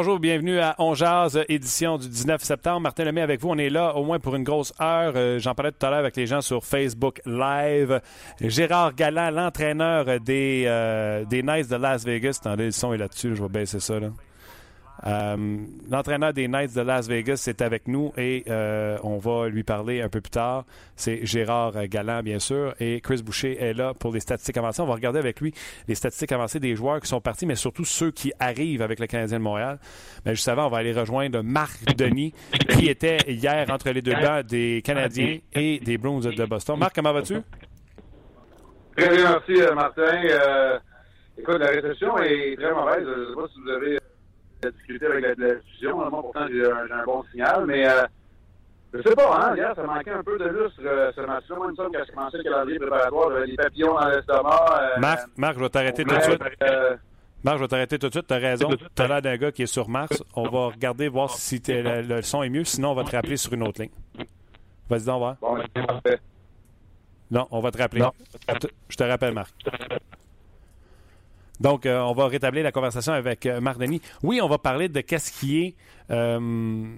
Bonjour, bienvenue à On édition du 19 septembre. Martin Lemay avec vous. On est là au moins pour une grosse heure. Euh, J'en parlais tout à l'heure avec les gens sur Facebook Live. Gérard Galland, l'entraîneur des, euh, des Knights de Las Vegas. Attendez, le son est là-dessus. Je vais baisser ça. Là. Euh, L'entraîneur des Knights de Las Vegas est avec nous et euh, on va lui parler un peu plus tard. C'est Gérard Galland, bien sûr, et Chris Boucher est là pour les statistiques avancées. On va regarder avec lui les statistiques avancées des joueurs qui sont partis, mais surtout ceux qui arrivent avec le Canadien de Montréal. Mais juste avant, on va aller rejoindre Marc Denis, qui était hier entre les deux bancs des Canadiens et des Bruins de Boston. Marc, comment vas-tu? Très bien, merci, euh, Martin. Écoute, la réception est très mauvaise. Je ne sais pas si vous avez la difficulté avec la, la diffusion. Moi, pourtant, j'ai un, un, bon signal, mais euh, je sais pas, hein, hier, ça manquait un peu de lustre, euh, ce match-là. Moi, il me semble que je commençais le calendrier préparatoire, j'avais des papillons dans l'estomac. Euh, Marc, Marc, je vais t'arrêter tout de suite. Euh, Marc, je vais t'arrêter tout de suite. Tu as raison. Tu as l'air d'un gars qui est sur Mars. On va regarder, voir si le, le, son est mieux. Sinon, on va te rappeler sur une autre ligne. Vas-y, donc, voir. Bon, c'est parfait. Non, on va te rappeler. Non. Je te rappelle, Marc. Donc, euh, on va rétablir la conversation avec euh, Marc. Oui, on va parler de qu'est-ce qui est. Euh,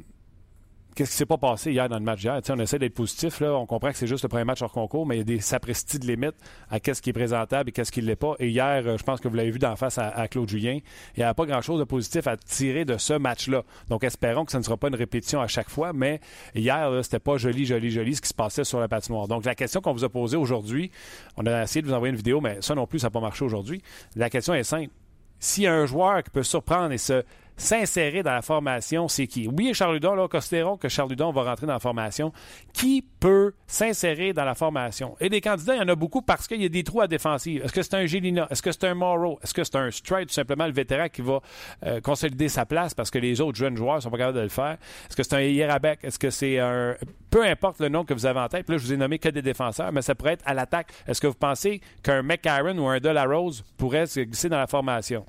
qu'est-ce qui s'est pas passé hier dans le match d'hier? on essaie d'être positif. Là. On comprend que c'est juste le premier match hors concours, mais il y a des sapristies de limite à qu'est-ce qui est présentable et qu'est-ce qui ne l'est pas. Et hier, je pense que vous l'avez vu d'en face à, à, Claude Julien, il n'y a pas grand-chose de positif à tirer de ce match-là. Donc, espérons que ce ne sera pas une répétition à chaque fois, mais hier, c'était pas joli, joli, joli ce qui se passait sur la patinoire. Donc, la question qu'on vous a posée aujourd'hui, on a essayé de vous envoyer une vidéo, mais ça non plus, ça n'a pas marché aujourd'hui. La question est simple. S'il y a un joueur qui peut surprendre et se s'insérer dans la formation, c'est qui? Oui, Charles là, considérons que Charles va rentrer dans la formation. Qui peut s'insérer dans la formation? Et des candidats, il y en a beaucoup parce qu'il y a des trous à défensive. Est-ce que c'est un Gélina? Est-ce que c'est un Morrow? Est-ce que c'est un Stride, tout simplement, le vétéran qui va euh, consolider sa place parce que les autres jeunes joueurs ne sont pas capables de le faire? Est-ce que c'est un Yerabek? Est-ce que c'est un... Peu importe le nom que vous avez en tête, là, je vous ai nommé que des défenseurs, mais ça pourrait être à l'attaque. Est-ce que vous pensez qu'un McCarron ou un Delarose pourrait se glisser dans la formation?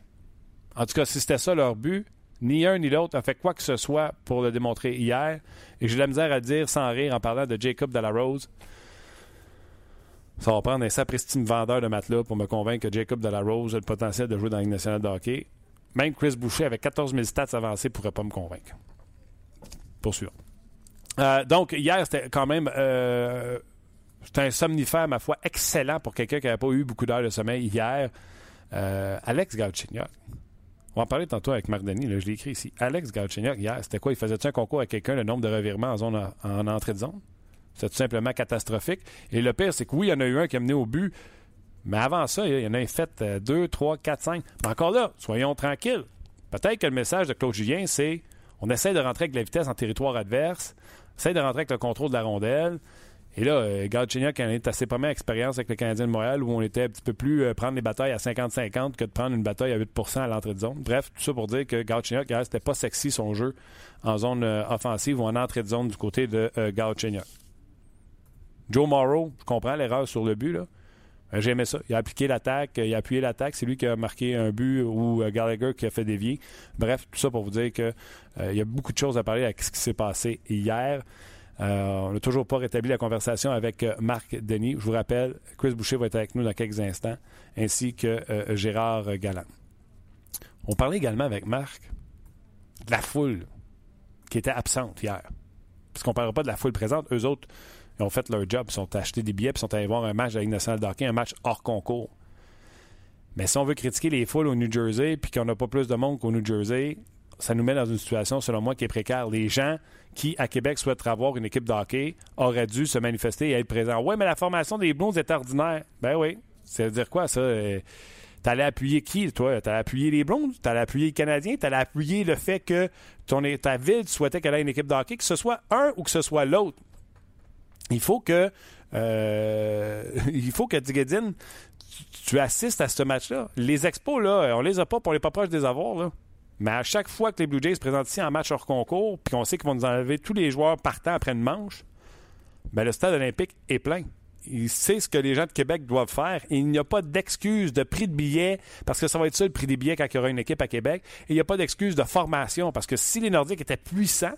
En tout cas, si c'était ça leur but, ni un ni l'autre a fait quoi que ce soit pour le démontrer hier. Et j'ai la misère à dire sans rire en parlant de Jacob Delarose. Ça va prendre un sapristi vendeur de matelas pour me convaincre que Jacob Delarose a le potentiel de jouer dans la Ligue nationale de hockey. Même Chris Boucher, avec 14 000 stats avancés, ne pourrait pas me convaincre. Poursuivons. Euh, donc, hier, c'était quand même. Euh, c'était un somnifère, ma foi, excellent pour quelqu'un qui n'avait pas eu beaucoup d'heures de sommeil hier. Euh, Alex Galchenyuk. On va en parler tantôt avec Marc Denis, je l'ai écrit ici. Alex Galchenyuk, hier, c'était quoi? Il faisait-tu un concours avec quelqu'un, le nombre de revirements en, zone, en, en entrée de zone? C'était tout simplement catastrophique. Et le pire, c'est que oui, il y en a eu un qui a mené au but, mais avant ça, il y en a fait 2, 3, 4, 5. Mais encore là, soyons tranquilles. Peut-être que le message de Claude Julien, c'est on essaie de rentrer avec la vitesse en territoire adverse, essaie de rentrer avec le contrôle de la rondelle. Et là, euh, Galchenyuk a est assez première expérience avec le Canadien de Montréal où on était un petit peu plus euh, prendre les batailles à 50-50 que de prendre une bataille à 8% à l'entrée de zone. Bref, tout ça pour dire que Galchenyuk, c'était pas sexy son jeu en zone euh, offensive ou en entrée de zone du côté de euh, Galchenyuk. Joe Morrow, je comprends l'erreur sur le but, là. J'aimais ça. Il a appliqué l'attaque, il a appuyé l'attaque. C'est lui qui a marqué un but ou Gallagher qui a fait dévier. Bref, tout ça pour vous dire qu'il y a beaucoup de choses à parler avec ce qui s'est passé hier. Euh, on n'a toujours pas rétabli la conversation avec euh, Marc Denis. Je vous rappelle, Chris Boucher va être avec nous dans quelques instants, ainsi que euh, Gérard Galland. On parlait également avec Marc de la foule qui était absente hier. Parce qu'on ne parlera pas de la foule présente. Eux autres, ont fait leur job. Ils sont achetés des billets et sont allés voir un match de la Ligue un match hors concours. Mais si on veut critiquer les foules au New Jersey puis qu'on n'a pas plus de monde qu'au New Jersey, ça nous met dans une situation, selon moi, qui est précaire. Les gens qui, à Québec, souhaiteraient avoir une équipe de hockey auraient dû se manifester et être présents. Oui, mais la formation des Blues est ordinaire. Ben oui. Ça veut dire quoi, ça? T'allais appuyer qui, toi? T'allais appuyer les Blues? T'allais appuyer les Canadiens? T'allais appuyer le fait que ton, ta ville souhaitait qu'elle ait une équipe de hockey, que ce soit un ou que ce soit l'autre? il faut que euh, il faut que Digadine, tu, assistes à ce match-là. Les expos, là, on les a pas pour les pas proches des avoirs, là. Mais à chaque fois que les Blue Jays se présentent ici en match hors concours, puis qu'on sait qu'ils vont nous enlever tous les joueurs partant après une manche, ben le stade olympique est plein. Il sait ce que les gens de Québec doivent faire. il n'y a pas d'excuse de prix de billets, parce que ça va être ça le prix des billets quand il y aura une équipe à Québec. Il n'y a pas d'excuse de formation, parce que si les Nordiques étaient puissants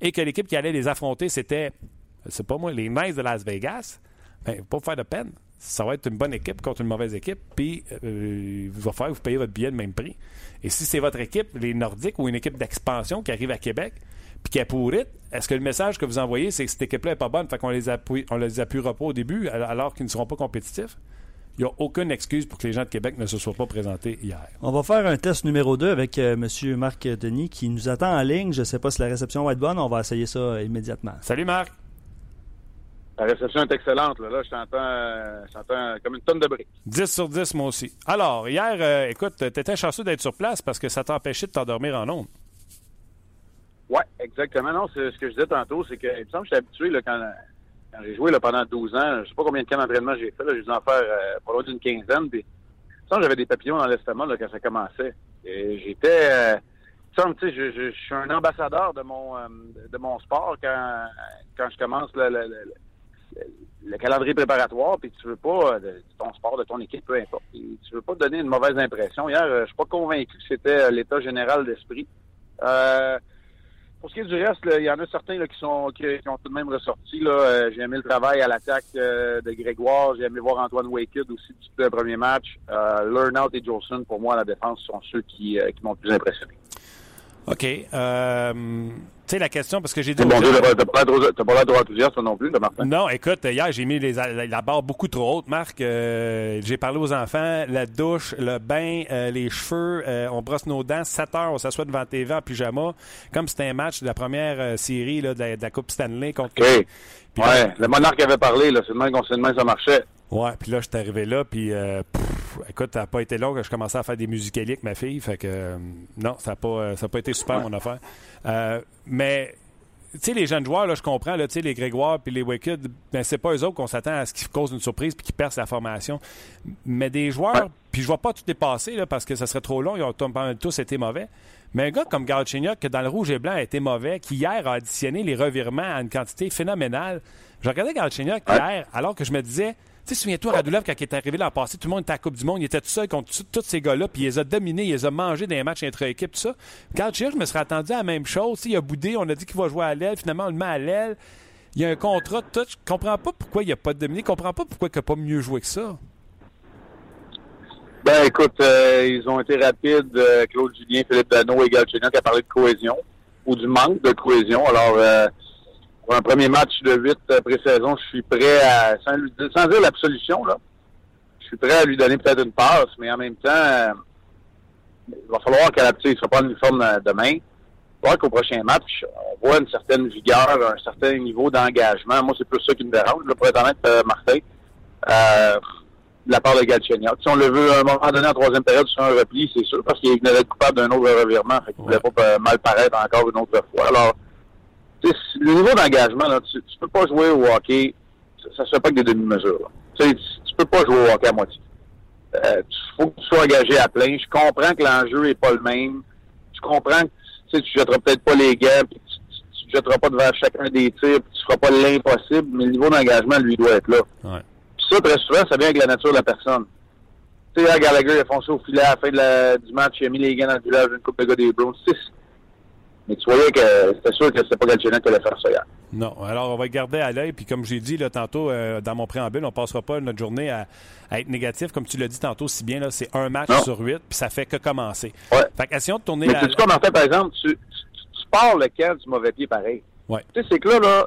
et que l'équipe qui allait les affronter, c'était, c'est pas moi, les Knights de Las Vegas, ben, pas faire de peine. Ça va être une bonne équipe contre une mauvaise équipe, puis euh, il va falloir que vous payez votre billet de même prix. Et si c'est votre équipe, les Nordiques, ou une équipe d'expansion qui arrive à Québec, puis qui est pourrite, est-ce que le message que vous envoyez, c'est que cette équipe-là n'est pas bonne, fait qu'on les appuie, on les appuiera pas au début alors qu'ils ne seront pas compétitifs? Il n'y a aucune excuse pour que les gens de Québec ne se soient pas présentés hier. On va faire un test numéro 2 avec euh, M. Marc Denis qui nous attend en ligne. Je ne sais pas si la réception va être bonne. On va essayer ça immédiatement. Salut Marc. La réception est excellente. Là, je t'entends comme une tonne de briques. 10 sur 10, moi aussi. Alors, hier, euh, écoute, tu étais chanceux d'être sur place parce que ça t'empêchait de t'endormir en ondes. Oui, exactement. Non, c'est ce que je disais tantôt, c'est que, il me semble que j'étais habitué là, quand, j'ai joué là, pendant 12 ans. Je sais pas combien de camps d'entraînement j'ai fait. J'ai dû en faire euh, pas loin d'une quinzaine. Puis, j'avais des papillons dans l'estomac quand ça commençait. Et j'étais. Euh, sais, je, je, suis un ambassadeur de mon euh, de mon sport quand quand je commence le, le, le, calendrier préparatoire, puis tu veux pas de, ton sport, de ton équipe, peu importe. tu veux pas donner une mauvaise impression. Hier, je suis pas convaincu que c'était l'état général d'esprit. Euh, pour ce qui est du reste, il y en a certains qui sont qui, ont tout de même ressorti. Euh, j'ai aimé le travail à l'attaque euh, de Grégoire. J'ai aimé voir Antoine Wakehead aussi du le premier match. Euh, Learnout et Jolson, pour moi, à la défense, sont ceux qui, qui m'ont le plus impressionné. OK. Euh, tu sais, la question, parce que j'ai dit. Bon Dieu, t'as pas l'air trop enthousiaste, non plus, de Martin? Non, écoute, hier, j'ai mis les, la, barre beaucoup trop haute, Marc. Euh, j'ai parlé aux enfants, la douche, le bain, euh, les cheveux, euh, on brosse nos dents, 7 heures, on s'assoit devant TV en pyjama, comme c'était un match de la première série là, de, la, Coupe Stanley contre. OK. ouais, le monarque avait parlé, là, c'est le même qu'on sait ça marchait. Ouais, puis là, je suis arrivé là, puis écoute, ça n'a pas été long que je commençais à faire des musicaliers avec ma fille. Fait que euh, non, ça n'a pas, euh, pas été super mon affaire. Euh, mais tu sais, les jeunes joueurs, là, je comprends, là, les Grégoire puis les Wicked, ben, c'est pas eux autres qu'on s'attend à ce qu'ils causent une surprise puis qu'ils percent la formation. Mais des joueurs, puis je vois pas tout dépasser là, parce que ça serait trop long, ils ont tous été mauvais. Mais un gars comme Galchenyuk, qui dans le rouge et blanc a été mauvais, qui hier a additionné les revirements à une quantité phénoménale. Je regardais Galchenyuk hier, alors que je me disais, tu sais, souviens-toi, Radulov, quand il est arrivé l'an passé, tout le monde était à Coupe du Monde, il était tout seul contre tous ces gars-là, puis il les a dominés, il les a mangés dans les matchs intra-équipe, tout ça. Quand je me serais attendu à la même chose. Il a boudé, on a dit qu'il va jouer à l'aile, finalement, on le met à l'aile. Il y a un contrat de touch. Je comprends pas pourquoi il n'a pas dominé, je comprends pas pourquoi il n'a pas mieux joué que ça. Ben, écoute, euh, ils ont été rapides. Euh, Claude Julien, Philippe Dano et Galchenyuk qui a parlé de cohésion ou du manque de cohésion. Alors, euh, pour un premier match de 8 euh, pré-saison, je suis prêt à, sans, lui, sans dire l'absolution, là, je suis prêt à lui donner peut-être une passe, mais en même temps, euh, il va falloir qu'à la petite, il ne sera pas en uniforme euh, demain. Il va falloir qu'au prochain match, on voit une certaine vigueur, un certain niveau d'engagement. Moi, c'est plus ça qui me dérange, là, pour être honnête, euh, Martin. Euh, de la part de Galchenyuk. Si on le veut à un moment donné en troisième période sur un repli, c'est sûr, parce qu'il venait d'être coupable d'un autre revirement. Fait qu'il ne voulait pas mal paraître encore une autre fois. Alors, le niveau d'engagement, tu, tu peux pas jouer au hockey, ça, se fait pas que des demi-mesures. Tu, tu peux pas jouer au hockey à moitié. Il euh, faut que tu sois engagé à plein. Je comprends que l'enjeu est pas le même. Je comprends que tu jetteras peut-être pas les gants, puis tu, ne jetteras pas devant chacun des tirs, puis tu feras pas l'impossible, mais le niveau d'engagement, lui, doit être là. Ouais. ça, très souvent, ça vient avec la nature de la personne. Tu sais, Gallagher, il a foncé au filet à la fin de la, du match, il a mis les gants dans le village d'une coupe de gars des Browns. Mais tu voyais que c'était sûr que c'était pas Galchenyuk qui allait faire ça hier. Non. Alors, on va garder à l'œil. Puis, comme j'ai dit là, tantôt euh, dans mon préambule, on passera pas notre journée à, être négatif. Comme tu l'as dit tantôt si bien, là, c'est un match sur huit, puis ça fait que commencer. Ouais. Fait qu'essayons de tourner Mais la. Tu fait, par exemple, tu, tu, pars le camp du mauvais pied pareil? Ouais. Tu sais, c'est que là, là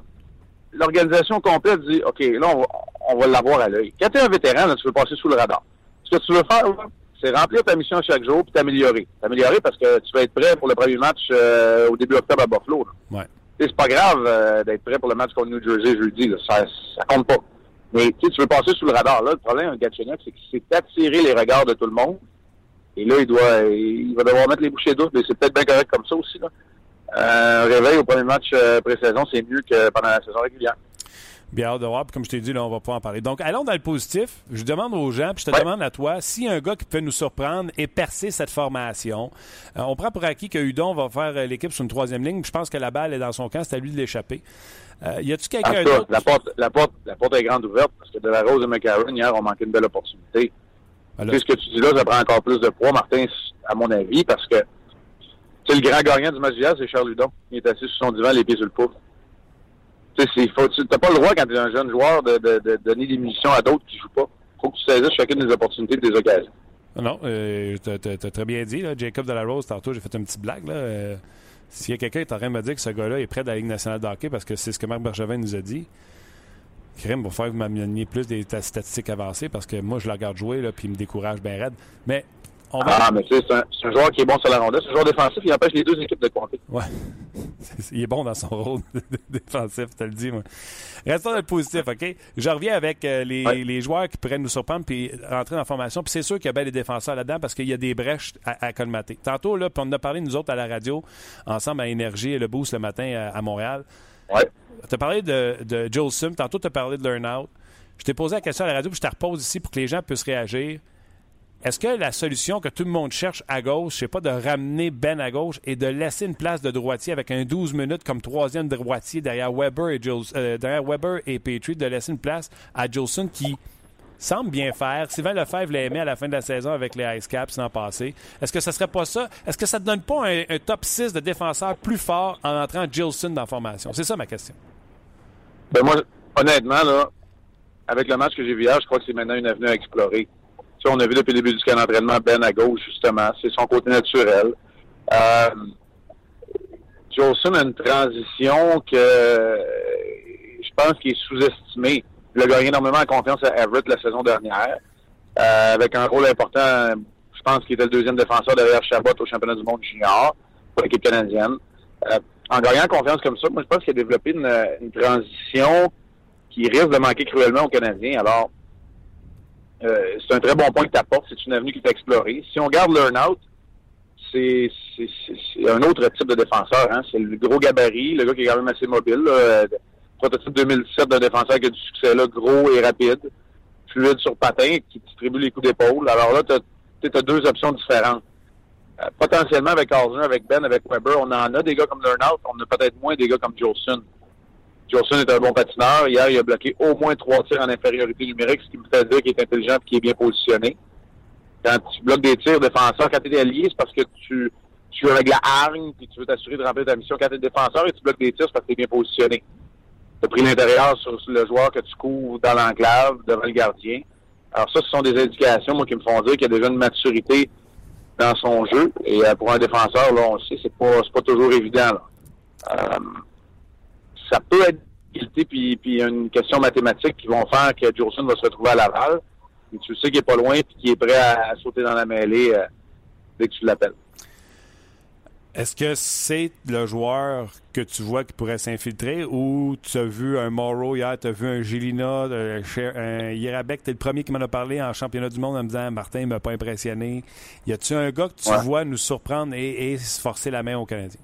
l'organisation complète dit OK, là, on va, on va l'avoir à l'œil. Quand tu es un vétéran, là, tu veux passer sous le radar. Ce que tu veux faire, là, c'est remplir ta mission chaque jour puis t'améliorer. T'améliorer parce que tu vas être prêt pour le premier match euh, au début octobre à Buffalo. Ouais. C'est pas grave euh, d'être prêt pour le match contre New Jersey jeudi. Là. Ça, ça compte pas. Mais tu veux passer sous le radar. Là, le problème avec Gatchenyuk, c'est qu'il s'est attiré les regards de tout le monde. Et là, il doit il va devoir mettre les bouchées d'eau, mais c'est peut-être bien correct comme ça aussi. Là. Euh, un réveil au premier match pré-saison, c'est mieux que pendant la saison régulière. Bien hâte de voir. Puis comme je t'ai dit, là, on va pas en parler. Donc, allons dans le positif. Je demande aux gens, puis je te demande à toi, si un gars qui peut nous surprendre et percer cette formation, euh, on prend pour acquis que Hudon va faire euh, l'équipe sur une troisième ligne. Je pense que la balle est dans son camp. C'est à lui de l'échapper. Euh, y a-tu quelqu'un d'autre? La porte, la, porte, la porte est grande ouverte parce que De La Rose et McCarron, hier, ont manqué une belle opportunité. Alors... ce que tu dis là, ça prend encore plus de poids, Martin, à mon avis, parce que c'est le grand gagnant du match d'hier, c'est Charles Hudon. Il est assis sur son divan, les pieds sur le pouce. Tu n'as pas le droit, quand tu es un jeune joueur, de, de, de donner des munitions à d'autres qui jouent pas. faut que tu saisisses chacune des opportunités et des occasions. Non, euh, tu as, très bien dit, là, Jacob Delarose, tantôt, j'ai fait une petite blague. Là, euh, S'il y a quelqu'un qui est en train de me dire que ce gars-là est prêt de la Ligue nationale de hockey parce que c'est ce que Marc Bergevin nous a dit, crime, pour faire que vous m'ameniez plus des statistiques avancées parce que moi, je le regarde jouer là, puis il me décourage bien raide. Mais ah, mais c'est un, un, joueur qui est bon sur la rondelle. C'est un joueur défensif, il empêche les deux équipes de compter. Ouais. il est bon dans son rôle défensif, tu te le dis, moi. Restons dans le positif, OK? Je reviens avec euh, les, ouais. les, joueurs qui pourraient nous surprendre puis rentrer dans la formation. Puis c'est sûr qu'il y a bien des défenseurs là-dedans parce qu'il y a des brèches à, à colmater. Tantôt, là, puis on en a parlé, nous autres, à la radio, ensemble à Énergie et le Boost le matin à, à Montréal. Ouais. Tu as parlé de, de Joel Sim. Tantôt, tu as parlé de Learn Out. Je t'ai posé la question à la radio, puis je te repose ici pour que les gens puissent réagir. Est-ce que la solution que tout le monde cherche à gauche, c'est pas de ramener Ben à gauche et de laisser une place de droitier avec un 12 minutes comme troisième droitier derrière Weber et, Jules, euh, derrière Weber et Petrie, de laisser une place à Jolson qui semble bien faire. Sylvain Lefebvre l'a aimé à la fin de la saison avec les Ice Caps l'an passé. Est-ce que ça serait pas ça? Est-ce que ça ne donne pas un, top 6 de défenseurs plus fort en entrant Jilson dans la formation? C'est ça ma question. Ben moi, honnêtement, là, avec le match que j'ai vu hier, je crois que c'est maintenant une avenue à explorer. Sais, on a vu depuis le début du camp d'entraînement Ben à gauche, justement. C'est son côté naturel. Euh, Jolson a une transition que je pense qu'il est sous-estimé. Il a gagné énormément en confiance à Everett la saison dernière, euh, avec un rôle important. Je pense qu'il était le deuxième défenseur derrière Chabot au championnat du monde junior pour l'équipe canadienne. Euh, en gagnant confiance comme ça, moi, je pense qu'il a développé une, une transition qui risque de manquer cruellement aux Canadiens. Alors, euh, c'est un très bon point que tu apportes. C'est une avenue qui est explorée. Si on regarde Learnout, c'est un autre type de défenseur. Hein? C'est le gros gabarit, le gars qui est quand même assez mobile. Là. Prototype 2017 d'un défenseur qui a du succès là, gros et rapide, fluide sur patin, qui distribue les coups d'épaule. Alors là, tu as, deux options différentes. Euh, potentiellement avec Carlson, avec Ben, avec Weber, on en a des gars comme Learnout, on a peut-être moins des gars comme Jolson. Jolson est un bon patineur. Hier, il a bloqué au moins trois tirs en infériorité numérique, ce qui me fait dire qu'il est intelligent et qu'il est bien positionné. Quand tu bloques des tirs défenseurs, quand tu es allié, c'est parce que tu, tu es avec la hargne et tu veux t'assurer de remplir ta mission. Quand tu es défenseur et tu bloques des tirs, c'est parce que tu es bien positionné. Tu as pris l'intérieur sur le joueur que tu couvres dans l'enclave, devant le gardien. Alors ça, ce sont des indications, moi, qui me font dire qu'il y a déjà une maturité dans son jeu. Et euh, pour un défenseur, là, on le sait, c'est pas, pas toujours évident. Là. Euh, ça peut être puis, puis une question mathématique qui vont faire que Jolson va se retrouver à Laval. Mais tu sais qu'il est pas loin et qu'il est prêt à, à, sauter dans la mêlée euh, dès que tu l'appelles. Est-ce que c'est le joueur que tu vois qui pourrait s'infiltrer ou tu as vu un Morrow hier, tu as vu un Gélina, un Yerabek, tu es le premier qui m'en a parlé en championnat du monde en me disant Martin ne m'a pas impressionné. Y a-tu un gars que tu ouais. vois nous surprendre et, et se forcer la main aux Canadiens?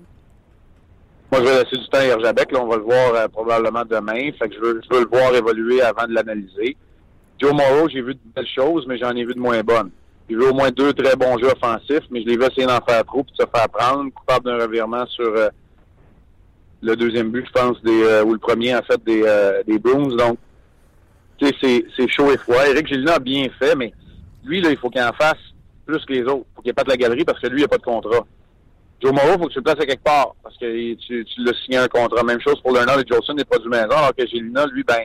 Moi, je vais laisser du temps à Herjabek. Là, on va le voir euh, probablement demain. Fait que je veux, je veux le voir évoluer avant de l'analyser. Joe Morrow, j'ai vu de belles choses, mais j'en ai vu de moins bonnes. J'ai vu au moins deux très bons jeux offensifs, mais je l'ai vu essayer d'en faire trop puis de se faire prendre, coupable d'un revirement sur euh, le deuxième but, je pense, des euh, ou le premier, en fait, des, euh, des Bruins. Donc, tu sais, c'est chaud et froid. Eric Gélina a bien fait, mais lui, là, il faut qu'il en fasse plus que les autres. Il faut qu'il pas de la galerie parce que lui, il n'a pas de contrat. Joe Morrow, il faut que tu le places à quelque part parce que tu, tu l'as signé un contrat. Même chose pour Lerner et Jolson n'est pas du maison, alors que Gélina, lui, ben,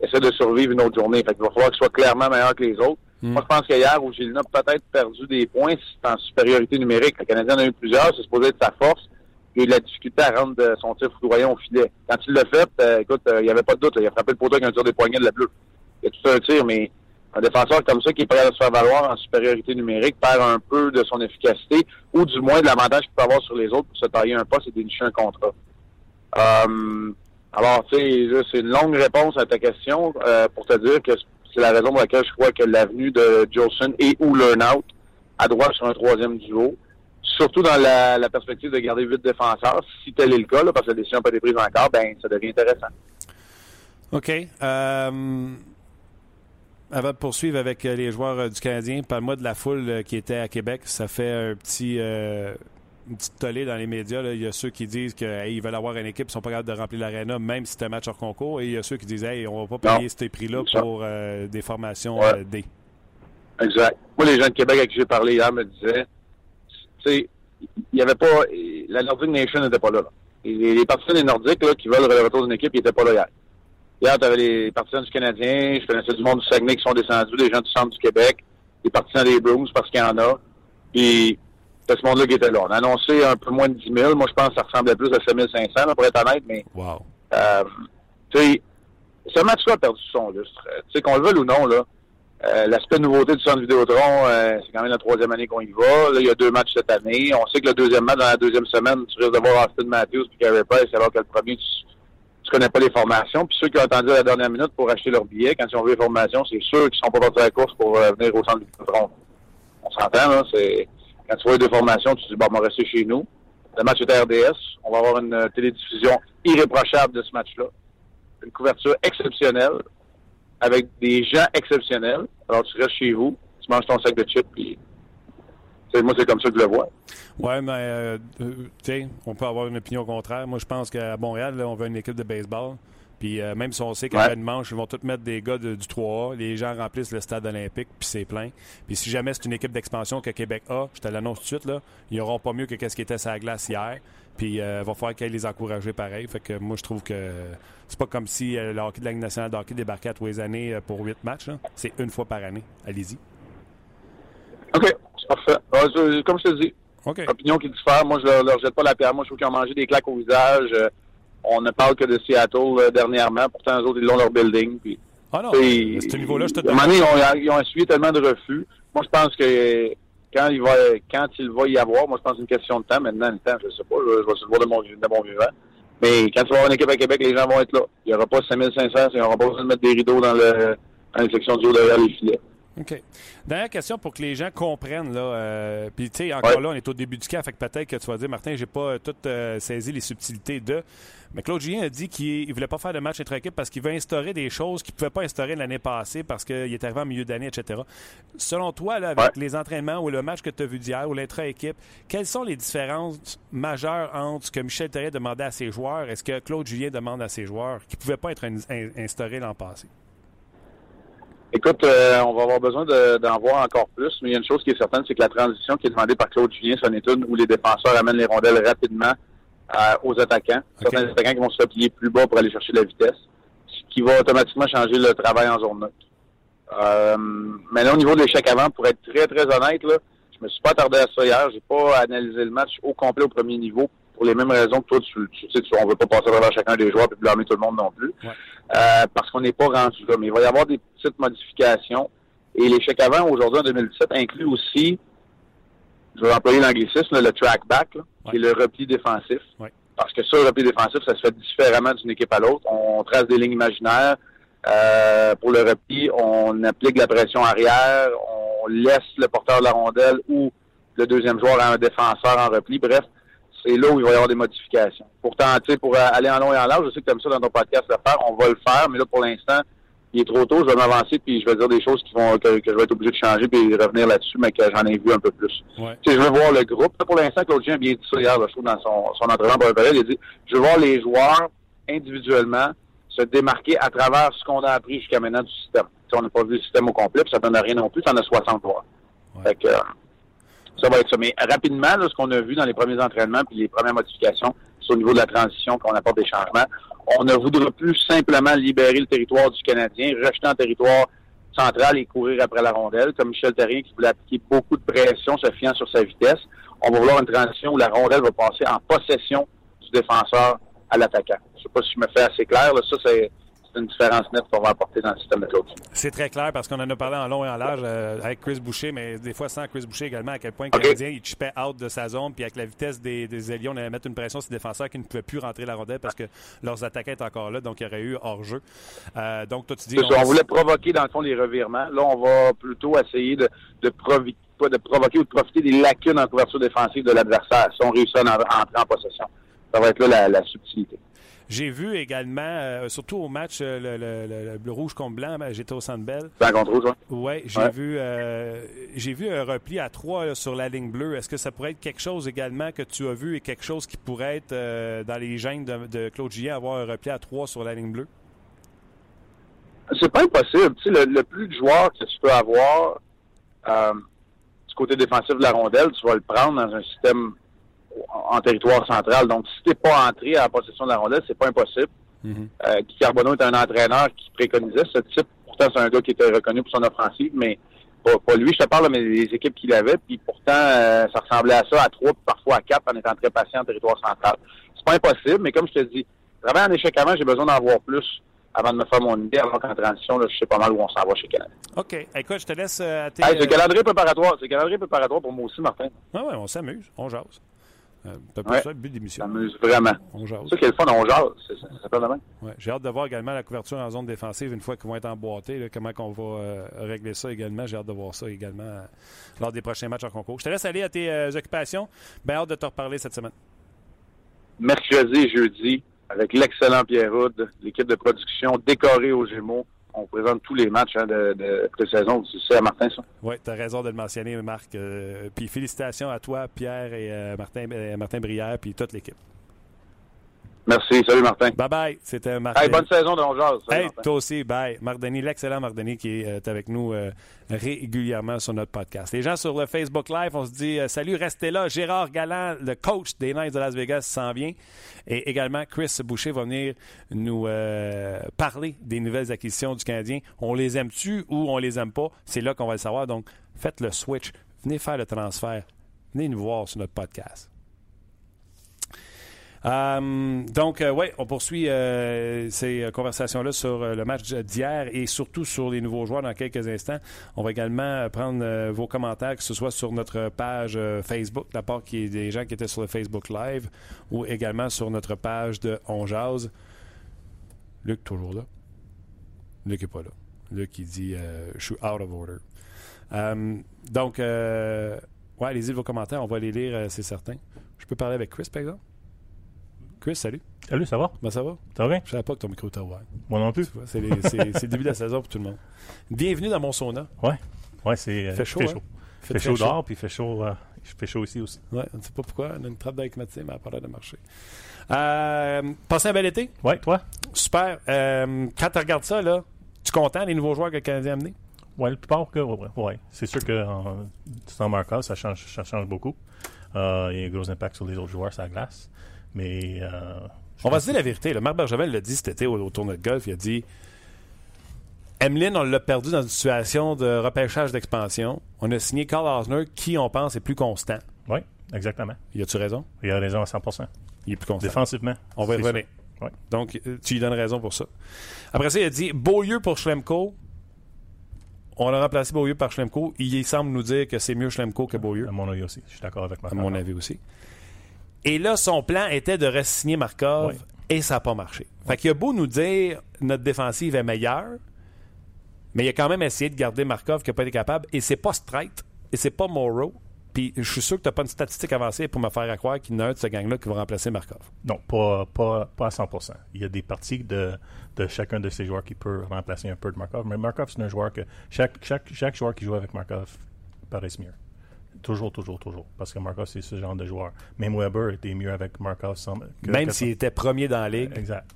essaie de survivre une autre journée. Fait qu'il va falloir qu'il soit clairement meilleur que les autres. Mm. Moi, je pense qu'hier, où Gélina a peut-être perdu des points, c'est en supériorité numérique. Le Canadien en a eu plusieurs, c'est supposé être sa force. Il a eu de la difficulté à rendre son tir foudroyant au filet. Quand il l'a fait, euh, écoute, euh, il n'y avait pas de doute. Là. Il a frappé le poteau avec un tir des poignets de la bleue. Il y a tout un tir, mais un défenseur comme ça qui est prêt à se faire valoir en supériorité numérique perd un peu de son efficacité ou du moins de l'avantage qu'il peut avoir sur les autres pour se tailler un poste et dénicher un contrat. Euh, alors, tu sais, c'est une longue réponse à ta question euh, pour te dire que c'est la raison pour laquelle je crois que l'avenue de Jolson et ou Learnout à droite sur un troisième duo, surtout dans la, perspective de garder huit défenseurs, si tel est le cas, parce que la décision n'a pas été prise encore, ben ça devient intéressant. OK. Euh, avant de poursuivre avec euh, les joueurs euh, du Canadien, parle-moi de la foule qui était à Québec. Ça fait un petit, une petite tollée dans les médias. Il y a ceux qui disent qu'ils veulent avoir une équipe, ils sont pas capables de remplir l'aréna, même si c'est un match hors concours. Et il y a ceux qui disent hey, on va pas payer ces prix-là pour des formations D. Exact. Moi, les gens de Québec avec qui j'ai parlé hier me disaient, tu sais, il y avait pas, la Nordic Nation n'était pas là. les, les, partisans des Nordiques là, qui veulent le retour d'une équipe, ils n'étaient pas là hier. Hier, tu avais les partisans du Canadien, je connaissais du monde du Saguenay qui sont descendus, des gens du centre du Québec, les partisans des Bruins parce qu'il y en a. Puis, c'est ce monde-là qui était là. On a annoncé un peu moins de 10 000. Moi, je pense que ça ressemblait plus à 7 500, pour être honnête, mais... Wow. Euh, tu sais, ce match-là a perdu son lustre. Tu sais, qu'on le veuille ou non, là, euh, l'aspect nouveauté du centre Vidéotron, euh, c'est quand même la troisième année qu'on y va. Là, il y a deux matchs cette année. On sait que le deuxième match, dans la deuxième semaine, tu risques de voir Austin Matthews et Carey Price, alors que le premier, tu, connais pas les formations. Puis ceux qui ont attendu à la dernière minute pour acheter leur billet, quand ils ont vu les formations, c'est ceux qui sont pas partis à la course pour euh, venir au centre Vidéotron. On s'entend, là. C'est, quand tu vois les deux formations, tu te dis, bon, on va rester chez nous. Le match est à RDS. On va avoir une télédiffusion irréprochable de ce match-là. Une couverture exceptionnelle avec des gens exceptionnels. Alors, tu restes chez vous, tu manges ton sac de chips, puis moi, c'est comme ça que je le vois. Oui, mais euh, euh, tu sais, on peut avoir une opinion contraire. Moi, je pense qu'à Montréal, là, on veut une équipe de baseball. Puis euh, même si on sait qu'à ouais. manche, ils vont tous mettre des gars du 3A, les gens remplissent le stade olympique, puis c'est plein. Puis si jamais c'est une équipe d'expansion que Québec a, je te l'annonce tout de suite, là, ils n'auront pas mieux que ce qui était sur la glace hier. Puis il va falloir qu'ils les encourager pareil. Fait que moi, je trouve que c'est pas comme si le hockey de la Ligue nationale de hockey débarquait à tous les années pour huit matchs. C'est une fois par année. Allez-y. OK, parfait. comme je te dis, okay. opinion qui diffère. Moi, je leur, leur jette pas la pierre. Moi, je trouve qu'ils ont mangé des claques au visage. on ne parle que de Seattle dernièrement. Pourtant, eux autres, ils ont leur building. Puis, ah non, à ce niveau-là, je te donne. ils ont, ils ont essuyé tellement de refus. Moi, je pense que quand il va quand il va y avoir, moi, je pense que c'est une question de temps. Maintenant, le temps, je sais pas. Je, je vais se le voir de mon, de mon vivant. Mais quand tu vas avoir une équipe à Québec, les gens vont être là. Il n'y aura pas 5500, il n'y aura pas besoin de mettre des rideaux dans, le, dans les sections du haut derrière les filets. OK. Dernière question pour que les gens comprennent. Là, euh, puis, tu sais, encore ouais. là, on est au début du cas, fait que peut-être que tu vas dire, Martin, j'ai pas tout euh, saisi les subtilités de. Mais Claude Julien a dit qu'il ne voulait pas faire de match intra-équipe parce qu'il veut instaurer des choses qu'il ne pouvait pas instaurer l'année passée parce qu'il est arrivé en milieu d'année, etc. Selon toi, là, avec ouais. les entraînements ou le match que tu as vu d'hier ou l'intra-équipe, quelles sont les différences majeures entre ce que Michel Terrier demandait à ses joueurs et ce que Claude Julien demande à ses joueurs qui ne pouvaient pas être in instaurés l'an passé? Écoute, euh, on va avoir besoin d'en de, voir encore plus, mais il y a une chose qui est certaine, c'est que la transition qui est demandée par Claude Julien, c'est une étude où les défenseurs amènent les rondelles rapidement euh, aux attaquants. Okay. Certains attaquants qui vont se plier plus bas pour aller chercher de la vitesse, ce qui va automatiquement changer le travail en zone neutre. Euh, mais là, au niveau de l'échec avant, pour être très, très honnête, là, je me suis pas attardé à ça hier. J'ai pas analysé le match au complet au premier niveau pour les mêmes raisons que toi, tu, tu sais, tu, on veut pas passer à chacun des joueurs et blâmer tout le monde non plus. Ouais. Euh, parce qu'on n'est pas rendu là. Mais il va y avoir des petites modifications. Et l'échec avant, aujourd'hui, en 2017, inclut aussi, je vais employer l'anglicisme, le track back, là, ouais. qui est le repli défensif. Ouais. Parce que ça, le repli défensif, ça se fait différemment d'une équipe à l'autre. On trace des lignes imaginaires. Euh, pour le repli, on applique la pression arrière, on laisse le porteur de la rondelle ou le deuxième joueur à un défenseur en repli. Bref, c'est là où il va y avoir des modifications. Pourtant, tu sais, pour aller en long et en large, je sais que tu aimes ça dans ton podcast le faire, on va le faire, mais là, pour l'instant, il est trop tôt, je vais m'avancer, puis je vais dire des choses qui vont que, que, je vais être obligé de changer, puis revenir là-dessus, mais que j'en ai vu un peu plus. Ouais. Tu sais, je veux voir le groupe. Là, pour l'instant, Claude Jean a bien dit ça hier, là, je trouve, dans son, son entraînement pour le il a dit, je veux voir les joueurs individuellement se démarquer à travers ce qu'on a appris jusqu'à maintenant du système. Tu sais, on n'a pas vu le système au complet, puis ça donne rien non plus, ça en a 60 joueurs. Ouais. Fait que, ça va être ça. Mais rapidement, là, ce qu'on a vu dans les premiers entraînements puis les premières modifications, c'est au niveau de la transition qu'on apporte des changements. On ne voudra plus simplement libérer le territoire du Canadien, rejeter en territoire central et courir après la rondelle, comme Michel Terrien qui voulait appliquer beaucoup de pression, se fiant sur sa vitesse. On va vouloir une transition où la rondelle va passer en possession du défenseur à l'attaquant. Je sais pas si je me fais assez clair. Là. Ça, c'est c'est une différence nette qu'on va apporter dans le système de Claude. C'est très clair parce qu'on en a parlé en long et en large euh, avec Chris Boucher, mais des fois sans Chris Boucher également, à quel point le okay. Canadien il chipait out de sa zone, puis avec la vitesse des, des ailiers, on allait mettre une pression sur les défenseurs qui ne pouvaient plus rentrer la rondelle parce que leurs attaquants étaient encore là, donc il y aurait eu hors-jeu. Euh, donc toi tu dis... On, on, voulait provoquer dans le fond les revirements. Là, on va plutôt essayer de, de provoquer de provoquer ou de profiter des lacunes en couverture défensive de l'adversaire si on réussit à entrer en possession. Ça va être là la, la subtilité. J'ai vu également, euh, surtout au match, euh, le, le, le, rouge contre blanc, ben, j'étais au Centre Bell. Ben, contre rouge, ouais, j'ai vu, euh, j'ai vu un repli à trois sur la ligne bleue. Est-ce que ça pourrait être quelque chose également que tu as vu et quelque chose qui pourrait être dans les gènes de, de Claude Gillet, avoir un repli à trois sur la ligne bleue? C'est pas impossible. Tu sais, le, plus de joueurs que tu peux avoir du côté défensif de la rondelle, tu vas le prendre dans un système en territoire central. Donc, si tu n'es pas entré à la possession de la rondelle, c'est pas impossible. Mm Carbonneau est un entraîneur qui préconisait ce type. Pourtant, c'est un gars qui était reconnu pour son offensive, mais pas, lui, je te parle, mais les équipes qu'il avait. Puis pourtant, euh, ça ressemblait à ça, à trois, parfois à quatre, en étant très patient en territoire central. C'est pas impossible, mais comme je te dis, travailler en échec avant, j'ai besoin d'en voir plus avant de me faire mon idée, avant qu'en transition, là, je sais pas mal où on s'en va chez Canada. OK. Écoute, je te laisse euh, à tes... c'est le calendrier préparatoire. C'est le calendrier préparatoire pour moi aussi, Martin. Ah ouais, on s'amuse. On jase. Euh, ouais, ça le but d'émission. m'amuse vraiment. On jase. C'est ça qui est le fun, on jase. Ça, ça fait Ouais. J'ai hâte de voir également la couverture en zone défensive une fois qu'ils vont être emboîtés. Là, comment on va euh, régler ça également. J'ai hâte de voir ça également euh, lors des prochains matchs en concours. Je te laisse aller à tes euh, occupations. Bien hâte de te reparler cette semaine. Mercredi et jeudi, avec l'excellent Pierre Houd, l'équipe de production décorée aux Gémeaux. On présente tous les matchs hein, de, de pré-saison. C'est à Martin, ça? Oui, tu as raison de le mentionner, Marc. Euh, puis félicitations à toi, Pierre et euh, Martin, euh, Martin Brière, puis toute l'équipe. Merci. Salut, Martin. Bye bye. C'était. Hey, bonne saison de Hey, toi aussi. Bye. Marc Denis, l'excellent Marc Denis qui est avec nous euh, régulièrement sur notre podcast. Les gens sur le Facebook Live, on se dit euh, salut, restez là. Gérard Galland, le coach des Knights de Las Vegas, s'en vient. Et également, Chris Boucher va venir nous euh, parler des nouvelles acquisitions du Canadien. On les aime-tu ou on les aime pas? C'est là qu'on va le savoir. Donc, faites le switch. Venez faire le transfert. Venez nous voir sur notre podcast. Euh, donc, euh, oui, on poursuit euh, ces conversations-là sur le match d'hier et surtout sur les nouveaux joueurs dans quelques instants. On va également prendre vos commentaires, que ce soit sur notre page Facebook, la part qui est des gens qui étaient sur le Facebook Live, ou également sur notre page de On Jazz. Luc, toujours là. Luc n'est pas là. Luc, il dit Je suis out of order. donc, ouais, allez-y vos commentaires, on va les lire, c'est certain. Je peux parler avec Chris, par Chris, salut. Salut, ça va? Ben, ça va? Ça va bien? Je savais pas que ton micro était ouvert. Moi non plus. C'est le début de la saison pour tout le monde. Bienvenue dans mon sauna. Ouais. Ouais, c'est. Euh, fait chaud. Fait chaud, hein? fait chaud dehors, puis il fait chaud. Euh, je fais chaud ici aussi. Ouais, on ne sait pas pourquoi. On a une trappe d'air mais elle l'air de marcher. Euh, passez un bel été? Ouais, toi? Super. Euh, quand tu regardes ça, là, tu es content des nouveaux joueurs que le Canadien a amenés? Ouais, la plupart que. Ouais, ouais. C'est sûr que sans Marcos, ça change, ça change beaucoup. Euh, il y a un gros impact sur les autres joueurs, ça glace. Mais. Euh, on va se dire la vérité. Le Marc Bergevin l'a dit cet été au, tournoi de golf. Il a dit Emeline, on l'a perdu dans une situation de repêchage d'expansion. On a signé Carl Osner, qui, on pense, est plus constant. Oui, exactement. Y a-tu raison? Il a raison à 100% Il est plus constant. Défensivement. On va y revenir. Donc, euh, tu lui donnes raison pour ça. Après ça, il a dit Beaulieu pour Schlemko. On a remplacé Beaulieu par Schlemko. Il semble nous dire que c'est mieux Schlemko que Beaulieu. À mon avis aussi. Je suis d'accord avec ma À mon avis aussi. Et là, son plan était de re-signer Markov et ça n'a pas marché. Fait qu'il a beau nous dire notre défensive est meilleure, mais il a quand même essayé de garder Markov qui n'a pas été capable. Et c'est pas Strite et c'est pas Morrow. Puis je suis sûr que tu n'as pas une statistique avancée pour me faire croire qu'il y en a un de ce gang-là qui va remplacer Markov. Non, pas, pas, pas à 100% Il y a des parties de, de chacun de ces joueurs qui peut remplacer un peu de Markov. Mais Markov, c'est un joueur que chaque, chaque, chaque joueur qui joue avec Markov paraît mieux. Toujours, toujours, toujours. Parce que Markov, c'est ce genre de joueur. Même Weber était mieux avec Markov. Même s'il était premier dans la ligue. Exact.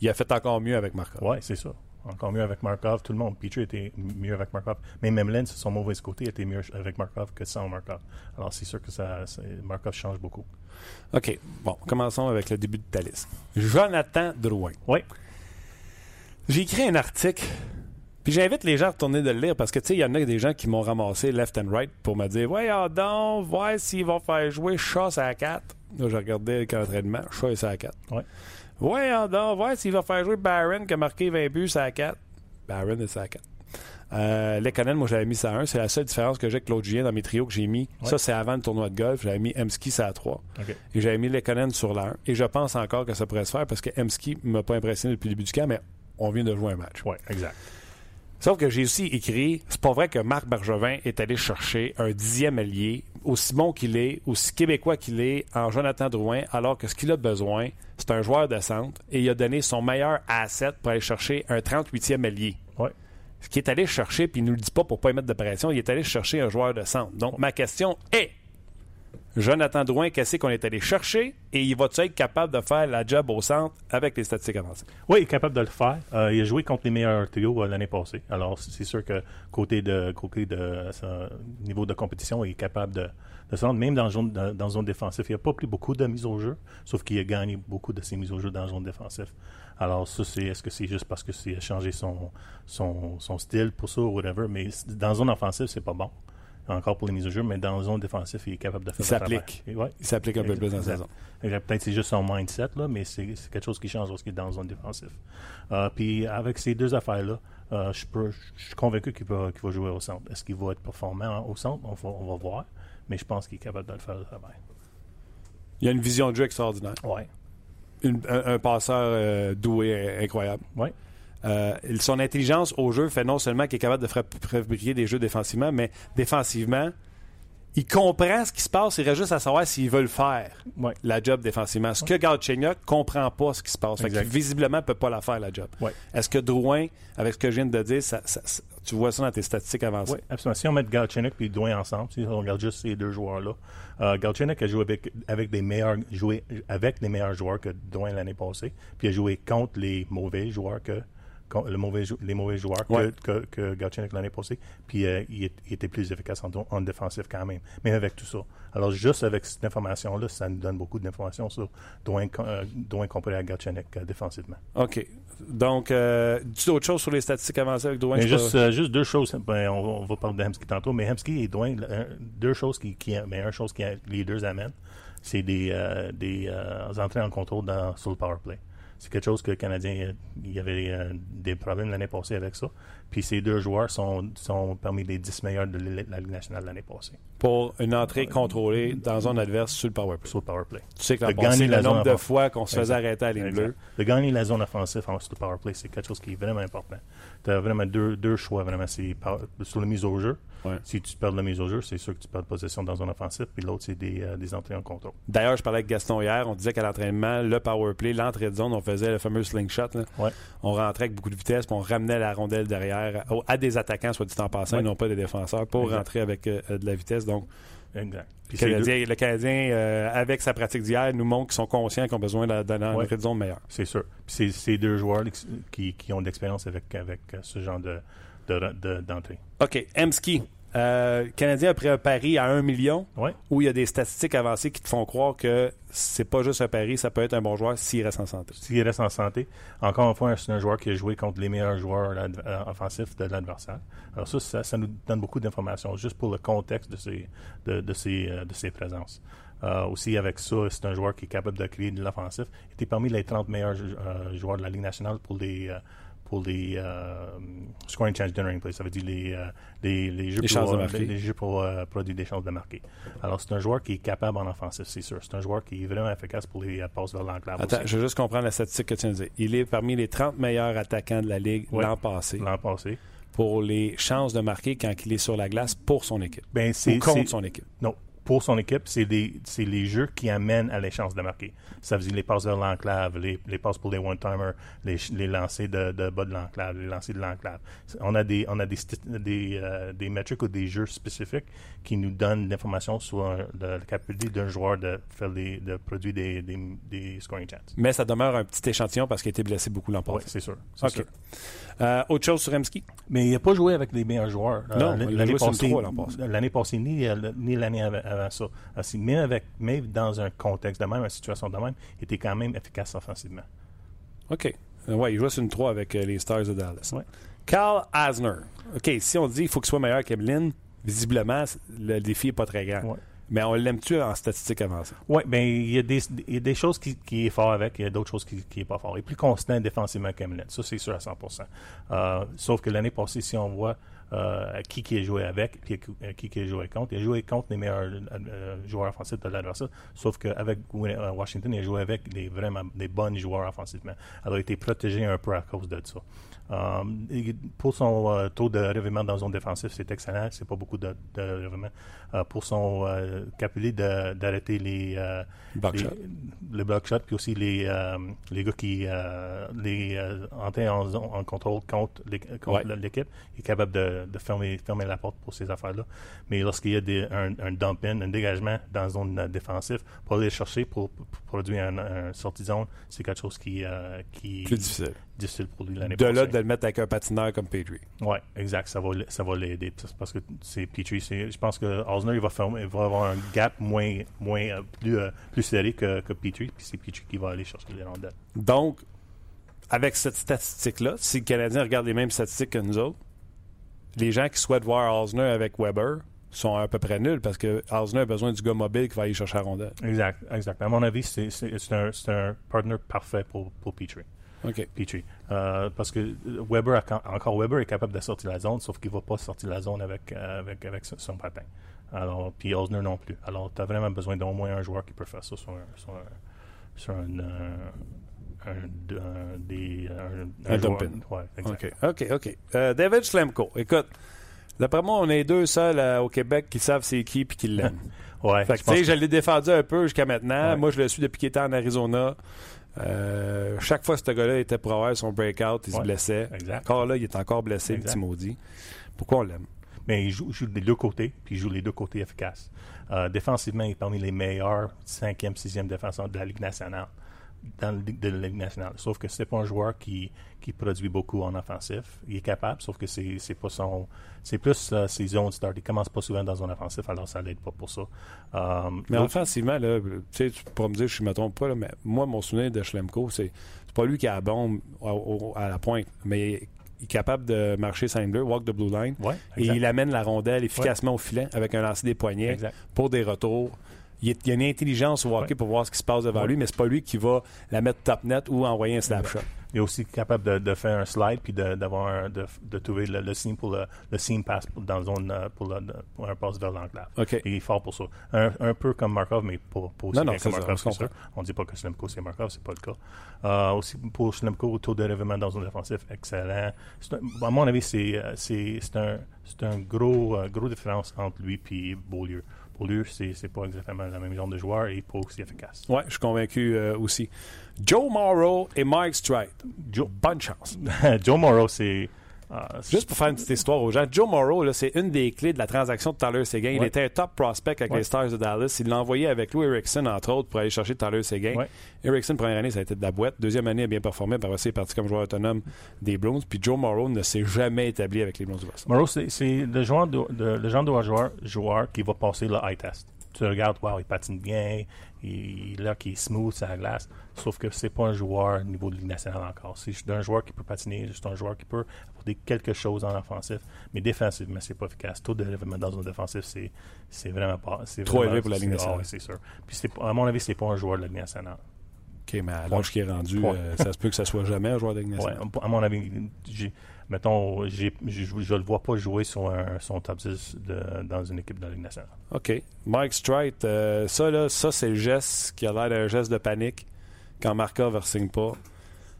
Il a fait encore mieux avec Markov. Oui, c'est ça. Encore mieux avec Markov. Tout le monde. Petrie était mieux avec Markov. Mais même Lens, son mauvais côté, était mieux avec Markov que sans Markov. Alors, c'est sûr que ça, Markov change beaucoup. OK. Bon, commençons avec le début de ta liste. Jonathan Drouin. Oui. J'ai écrit un article puis j'invite les gens à retourner de le lire parce que, tu sais, il y en a des gens qui m'ont ramassé left and right pour me dire Voyons donc, voir s'ils vont faire jouer Shaw à 4. Là, j'ai regardé le camp d'entraînement, Shaw est à 4. Ouais. Voyons donc, voir s'il va faire jouer Barron qui a marqué 20 buts à 4. Barron est à 4. Euh, Lekonen, moi j'avais mis ça à 1. C'est la seule différence que j'ai avec Claude Julien dans mes trios que j'ai mis. Ça, c'est avant le tournoi de golf. J'avais mis Emski ça à 3. Et j'avais mis Lekonen sur la 1. Et je pense encore que ça pourrait se faire parce que Emski ne m'a pas impressionné depuis le début du camp, mais on vient de jouer un match. Oui, exact. Sauf que j'ai aussi écrit, c'est pas vrai que Marc Bergevin est allé chercher un dixième allié, aussi bon qu'il est, aussi québécois qu'il est, en Jonathan Drouin, alors que ce qu'il a besoin, c'est un joueur de centre et il a donné son meilleur asset pour aller chercher un 38e allié. Ouais. Ce qui est allé chercher, puis il ne nous le dit pas pour ne pas y mettre de pression, il est allé chercher un joueur de centre. Donc, ma question est Jonathan Drouin, qu'est-ce qu'on est allé chercher? Et il va-tu être capable de faire la job au centre avec les statistiques avancées? Oui, il est capable de le faire. Euh, il a joué contre les meilleurs trios euh, l'année passée. Alors, c'est sûr que côté de côté de son niveau de compétition, il est capable de, se rendre même dans zone, dans, zone défensive. Il n'a pas pris beaucoup de mises au jeu, sauf qu'il a gagné beaucoup de ses mises au jeu dans zone défensive. Alors, ça, c'est est-ce que c'est juste parce que c'est a changé son, son, son style pour ça ou whatever, mais dans zone offensive, c'est pas bon encore pour les mises au jeu, mais dans la zone défensive, il est capable de faire Il s'applique. Ouais. Il s'applique un peu plus dans la saison. Peut-être que c'est juste son mindset, là, mais c'est quelque chose qui change lorsqu'il est dans la zone défensive. Euh, puis avec ces deux affaires-là, euh, je, suis convaincu qu'il va, qu'il va jouer au centre. Est-ce qu'il va être performant au centre? On va, on va voir. Mais je pense qu'il est capable de le faire au travail. Il a une vision de jeu extraordinaire. Une- un, un passeur euh, doué, incroyable. Ouais. Euh, son intelligence au jeu fait non seulement qu'il est capable de fabriquer des jeux défensivement, mais défensivement, il comprend ce qui se passe, il reste juste à savoir s'il veut le faire, Ouais. la job défensivement. Ce que Galchenyuk comprend pas ce qui se passe. Fait visiblement, ne peut pas la faire, la job. Ouais. Est-ce que Drouin, avec ce que je viens de dire, ça- ça- ça- tu vois ça dans tes statistiques avancées? Oui, absolument. Si on met Galchenyuk et Douin ensemble, si on regarde juste ces deux joueurs-là, euh, Galchenyuk a joué avec, avec, des meilleurs, joué avec les meilleurs joueurs que Douin l'année passée, puis il a joué contre les mauvais joueurs que le mauvais, jou- les mauvais joueurs que, Ouais. que, l'année passée, puis euh, il, était plus efficace en, en défensif quand même, même avec tout ça. Alors, juste avec cette information-là, ça nous donne beaucoup d'informations sur Douin, euh, comparé à Galchenyuk euh, défensivement. OK. Donc, euh, dis d'autres choses sur les statistiques avancées avec sais juste, deux choses. Ben, on, on va parler de Hemsky tantôt, mais Hemsky et Dwayne, deux choses qui, qui mais une chose qui les deux amènent, c'est des, des entrées en contrôle dans, sur le power play. C'est quelque chose que le Canadien, il y avait euh, des problèmes l'année passée avec ça. Puis ces deux joueurs sont, sont parmi les 10 meilleurs de la Ligue nationale l'année passée pour une entrée contrôlée dans zone adverse sur le power play. sur le power play. Tu sais que passé, le nombre de fois qu'on se faisait arrêter à ligne bleue. De gagner la zone offensive en- sur le power play, c'est quelque chose qui est vraiment important. Tu as vraiment deux, deux choix vraiment. C'est power- sur la mise au jeu. Ouais. Si tu perds la mise au jeu, c'est sûr que tu perds possession dans la zone offensive. Puis l'autre, c'est des, euh, des entrées en contrôle. D'ailleurs, je parlais avec Gaston hier. On disait qu'à l'entraînement, le power play, l'entrée de zone, on faisait le fameux slingshot. là. Ouais. On rentrait avec beaucoup de vitesse, puis on ramenait la rondelle derrière à, à des attaquants, soit dit en passant, Ouais. et non pas des défenseurs, pour Exact. rentrer avec euh, de la vitesse. Donc, Exact. Le Canadien, le Canadien, euh, avec sa pratique d'hier, nous montre qu'ils sont conscients qu'ils ont besoin de- d'une Ouais. de zone meilleure. C'est sûr. C'est c'est deux joueurs qui, qui ont de l'expérience avec, avec euh, ce genre de, de- de- d'entrée. OK. Emski. Euh, le Canadien a pris un pari à 1 million Ouais. où il y a des statistiques avancées qui te font croire que c'est pas juste un pari, ça peut être un bon joueur s'il reste en santé. S'il reste en santé, encore une fois, c'est un joueur qui a joué contre les meilleurs joueurs euh, offensifs de l'adversaire. Alors ça, ça, ça nous donne beaucoup d'informations juste pour le contexte de ses, de, de ses, euh, de ses présences. Euh, aussi, avec ça, c'est un joueur qui est capable de créer de l'offensif. Il était parmi les 30 meilleurs euh, joueurs de la Ligue nationale pour les, pour les scoring chance generating plays. Ça veut dire les, euh, les, les jeux Les pour, de euh, marquer. les- les jeux pour euh, produire des chances de marquer. Alors, c'est un joueur qui est capable en offensif, c'est sûr. C'est un joueur qui est vraiment efficace pour les passes vers l'enclave Attends, aussi. je veux juste comprendre la statistique que tu viens de dire. Il est parmi les 30 meilleurs attaquants de la Ligue l'an passé L'an passé. pour les chances de marquer quand il est sur la glace pour son équipe. Ben, Ou c'est, contre c'est- son équipe. Non, pour son équipe, c'est, c'est les jeux qui amènent à les chances de marquer. Ça veut dire les passes vers l'enclave, les, les passes pour les one-timers, les, les lancers de, de bas de l'enclave, les lancers de l'enclave. On a des, on a des, des, euh, des métriques ou des jeux spécifiques qui nous donnent l'information sur un- de- la capacité d'un joueur de, faire des, de produire des, des, des scoring chances. Mais ça demeure un petit échantillon parce qu'il a été blessé beaucoup l'an Oui, passé. c'est sûr. c'est OK. sûr. Euh, autre chose sur Emski? Mais il n'a pas joué avec les meilleurs joueurs. Euh, Non, il a l'année joué sur le passée, trois l'an passé. l'année passée, ni, euh, ni l'année avant, avant ça. C'est- Même, avec, même dans un contexte de même, une situation de même, il était quand même efficace offensivement. OK. Euh, ouais, il joue sur une 3 avec euh, les Stars de Dallas. Ouais. Carl Asner. OK, si on dit qu'il faut qu'il soit meilleur qu'Emeline, visiblement, le défi n'est pas très grand. Ouais. Mais on l'aime-tu en statistiques avancées? Oui, ben il y a des, il y a des choses qui, qui est fort avec, il y a d'autres choses qui, qui est pas fort. Il est plus constant défensivement qu'Emeline, ça c'est sûr à 100% Euh, Sauf que l'année passée, si on voit euh, qui qui a joué avec, qui qui a joué contre, il a joué contre les meilleurs euh, joueurs offensifs de l'adversaire. Sauf qu'avec euh, Washington, il a joué avec des vraiment des bons joueurs offensivement. Alors il a été protégé un peu à cause de ça. Euh, pour son euh, taux de revirement dans zone défensive, c'est excellent. C'est pas beaucoup de, de. Euh, pour son capacité d'arrêter les, les, le block shot, puis aussi les, les gars qui les en, en, contrôle contre l'équipe, il est capable de, de, fermer, fermer la porte pour ces affaires-là. Mais lorsqu'il y a des, un, un dump-in, un dégagement dans la zone défensive, pour aller chercher pour, produire un, un sortie zone, c'est quelque chose qui, qui plus difficile difficile pour lui l'année De là de le mettre avec un patineur comme Petrie. Oui, exact. Ça va, ça va l'aider. Parce que c'est Petrie. Je pense que Osner il va, il va avoir un gap moins, moins euh, plus, euh, plus serré que, que Petrie. Puis c'est Petrie qui va aller chercher les rondelles. Donc, avec cette statistique-là, si le Canadien regarde les mêmes statistiques que nous autres, les gens qui souhaitent voir Osner avec Weber sont à peu près nuls parce que Osner a besoin du gars mobile qui va aller chercher la rondelle. Exact, exact. À mon avis, c'est un, un partner parfait pour, pour Petrie. OK. Petrie. Euh, parce que Weber, encore Weber est capable de sortir la zone, sauf qu'il ne va pas sortir la zone avec, euh, avec, avec son patin. Alors, puis Osner non plus. Alors, tu as vraiment besoin d'au moins un joueur qui peut faire ça sur un, sur un, sur un, euh, un, des, un, un Ouais, OK, OK, OK. David Slemko, écoute, d'après moi, on est deux seuls au Québec qui savent c'est qui et qui l'aiment. ouais. Fait que, je l'ai défendu un peu jusqu'à maintenant. Moi, je le suis depuis qu'il était en Arizona. Euh, chaque fois ce gars-là était pour avoir son breakout, il se blessait. Encore là, il est encore blessé, le petit maudit. Pourquoi on l'aime? Mais il joue, des deux côtés, puis il joue les deux côtés efficaces. Euh, défensivement, il est parmi les meilleurs cinquième, sixième défenseurs de la Ligue nationale dans le, de la Ligue nationale. Sauf que c'est pas un joueur qui, qui produit beaucoup en offensif. Il est capable, sauf que c'est, c'est pas son. C'est plus euh, ses zones start. Il commence pas souvent dans son offensif, alors ça l'aide pas pour ça. Euh, mais offensivement, là, tu pourras me dire je me trompe pas, là, mais moi, mon souvenir de Schlemko, c'est, c'est pas lui qui a la bombe à, la pointe, mais il est capable de marcher bleu, walk the blue line, et il amène la rondelle efficacement au filet avec un lancer des poignets pour des retours il, y a une intelligence au hockey pour voir ce qui se passe devant lui, mais c'est pas lui qui va la mettre top net ou envoyer un slap shot. Il est aussi capable de, faire un slide puis d'avoir de, de, trouver le, le signe pour le, le seam pass dans la zone euh, pour, le, pour un pass vers l'enclave. Okay. il est fort pour ça. Un, un peu comme Markov, mais pas, pas aussi non, non, que Markov. Ça, on ne dit pas que Slemko c'est Markov, c'est pas le cas. Euh, aussi pour Slemko, taux de réveillement dans zone défensive, excellent. Un, à mon avis, c'est euh, un, un gros, euh, gros différence entre lui et Beaulieu pour lui, c'est pas exactement la même genre de joueur et pas aussi efficace. Oui, je suis convaincu euh, aussi. Joe Morrow et Mike Stride. Joe, bonne chance. Joe Morrow, c'est ah, Juste pour faire une petite histoire aux gens, Joe Morrow, c'est une des clés de la transaction de Tyler Seguin. Il était un top prospect avec les Stars de Dallas. Il l'a envoyé avec Lou Erickson, entre autres, pour aller chercher Tyler Seguin. Ouais. Erickson, première année, ça a été de la boîte. Deuxième année, il a bien performé. Par il est parti comme joueur autonome des Bruins. Puis Joe Morrow ne s'est jamais établi avec les Bruins du Boston. Morrow, c'est le, genre de, le genre de joueur, joueur qui va passer le high test tu regardes, wow, il patine bien, il, là, qui est smooth sur la glace. Sauf que c'est pas un joueur au niveau de Ligue nationale encore. C'est juste un joueur qui peut patiner, juste un joueur qui peut apporter quelque chose en offensif. Mais défensivement, c'est pas efficace. Tout de développement dans un défensif, c'est, c'est vraiment pas. C'est Trop élevé pour la Ligue nationale. c'est sûr. Puis à mon avis, c'est pas un joueur de la Ligue nationale. OK, mais à l'âge qui est rendu, euh, ça se peut que ça soit jamais un joueur de. Ouais, à mon avis, mettons, je ne le vois pas jouer sur un, son top 10 de, dans une équipe de la Ligue nationale. OK. Mike Strite, euh, ça, là, ça c'est le geste qui a l'air d'un geste de panique quand Markov ne signe pas.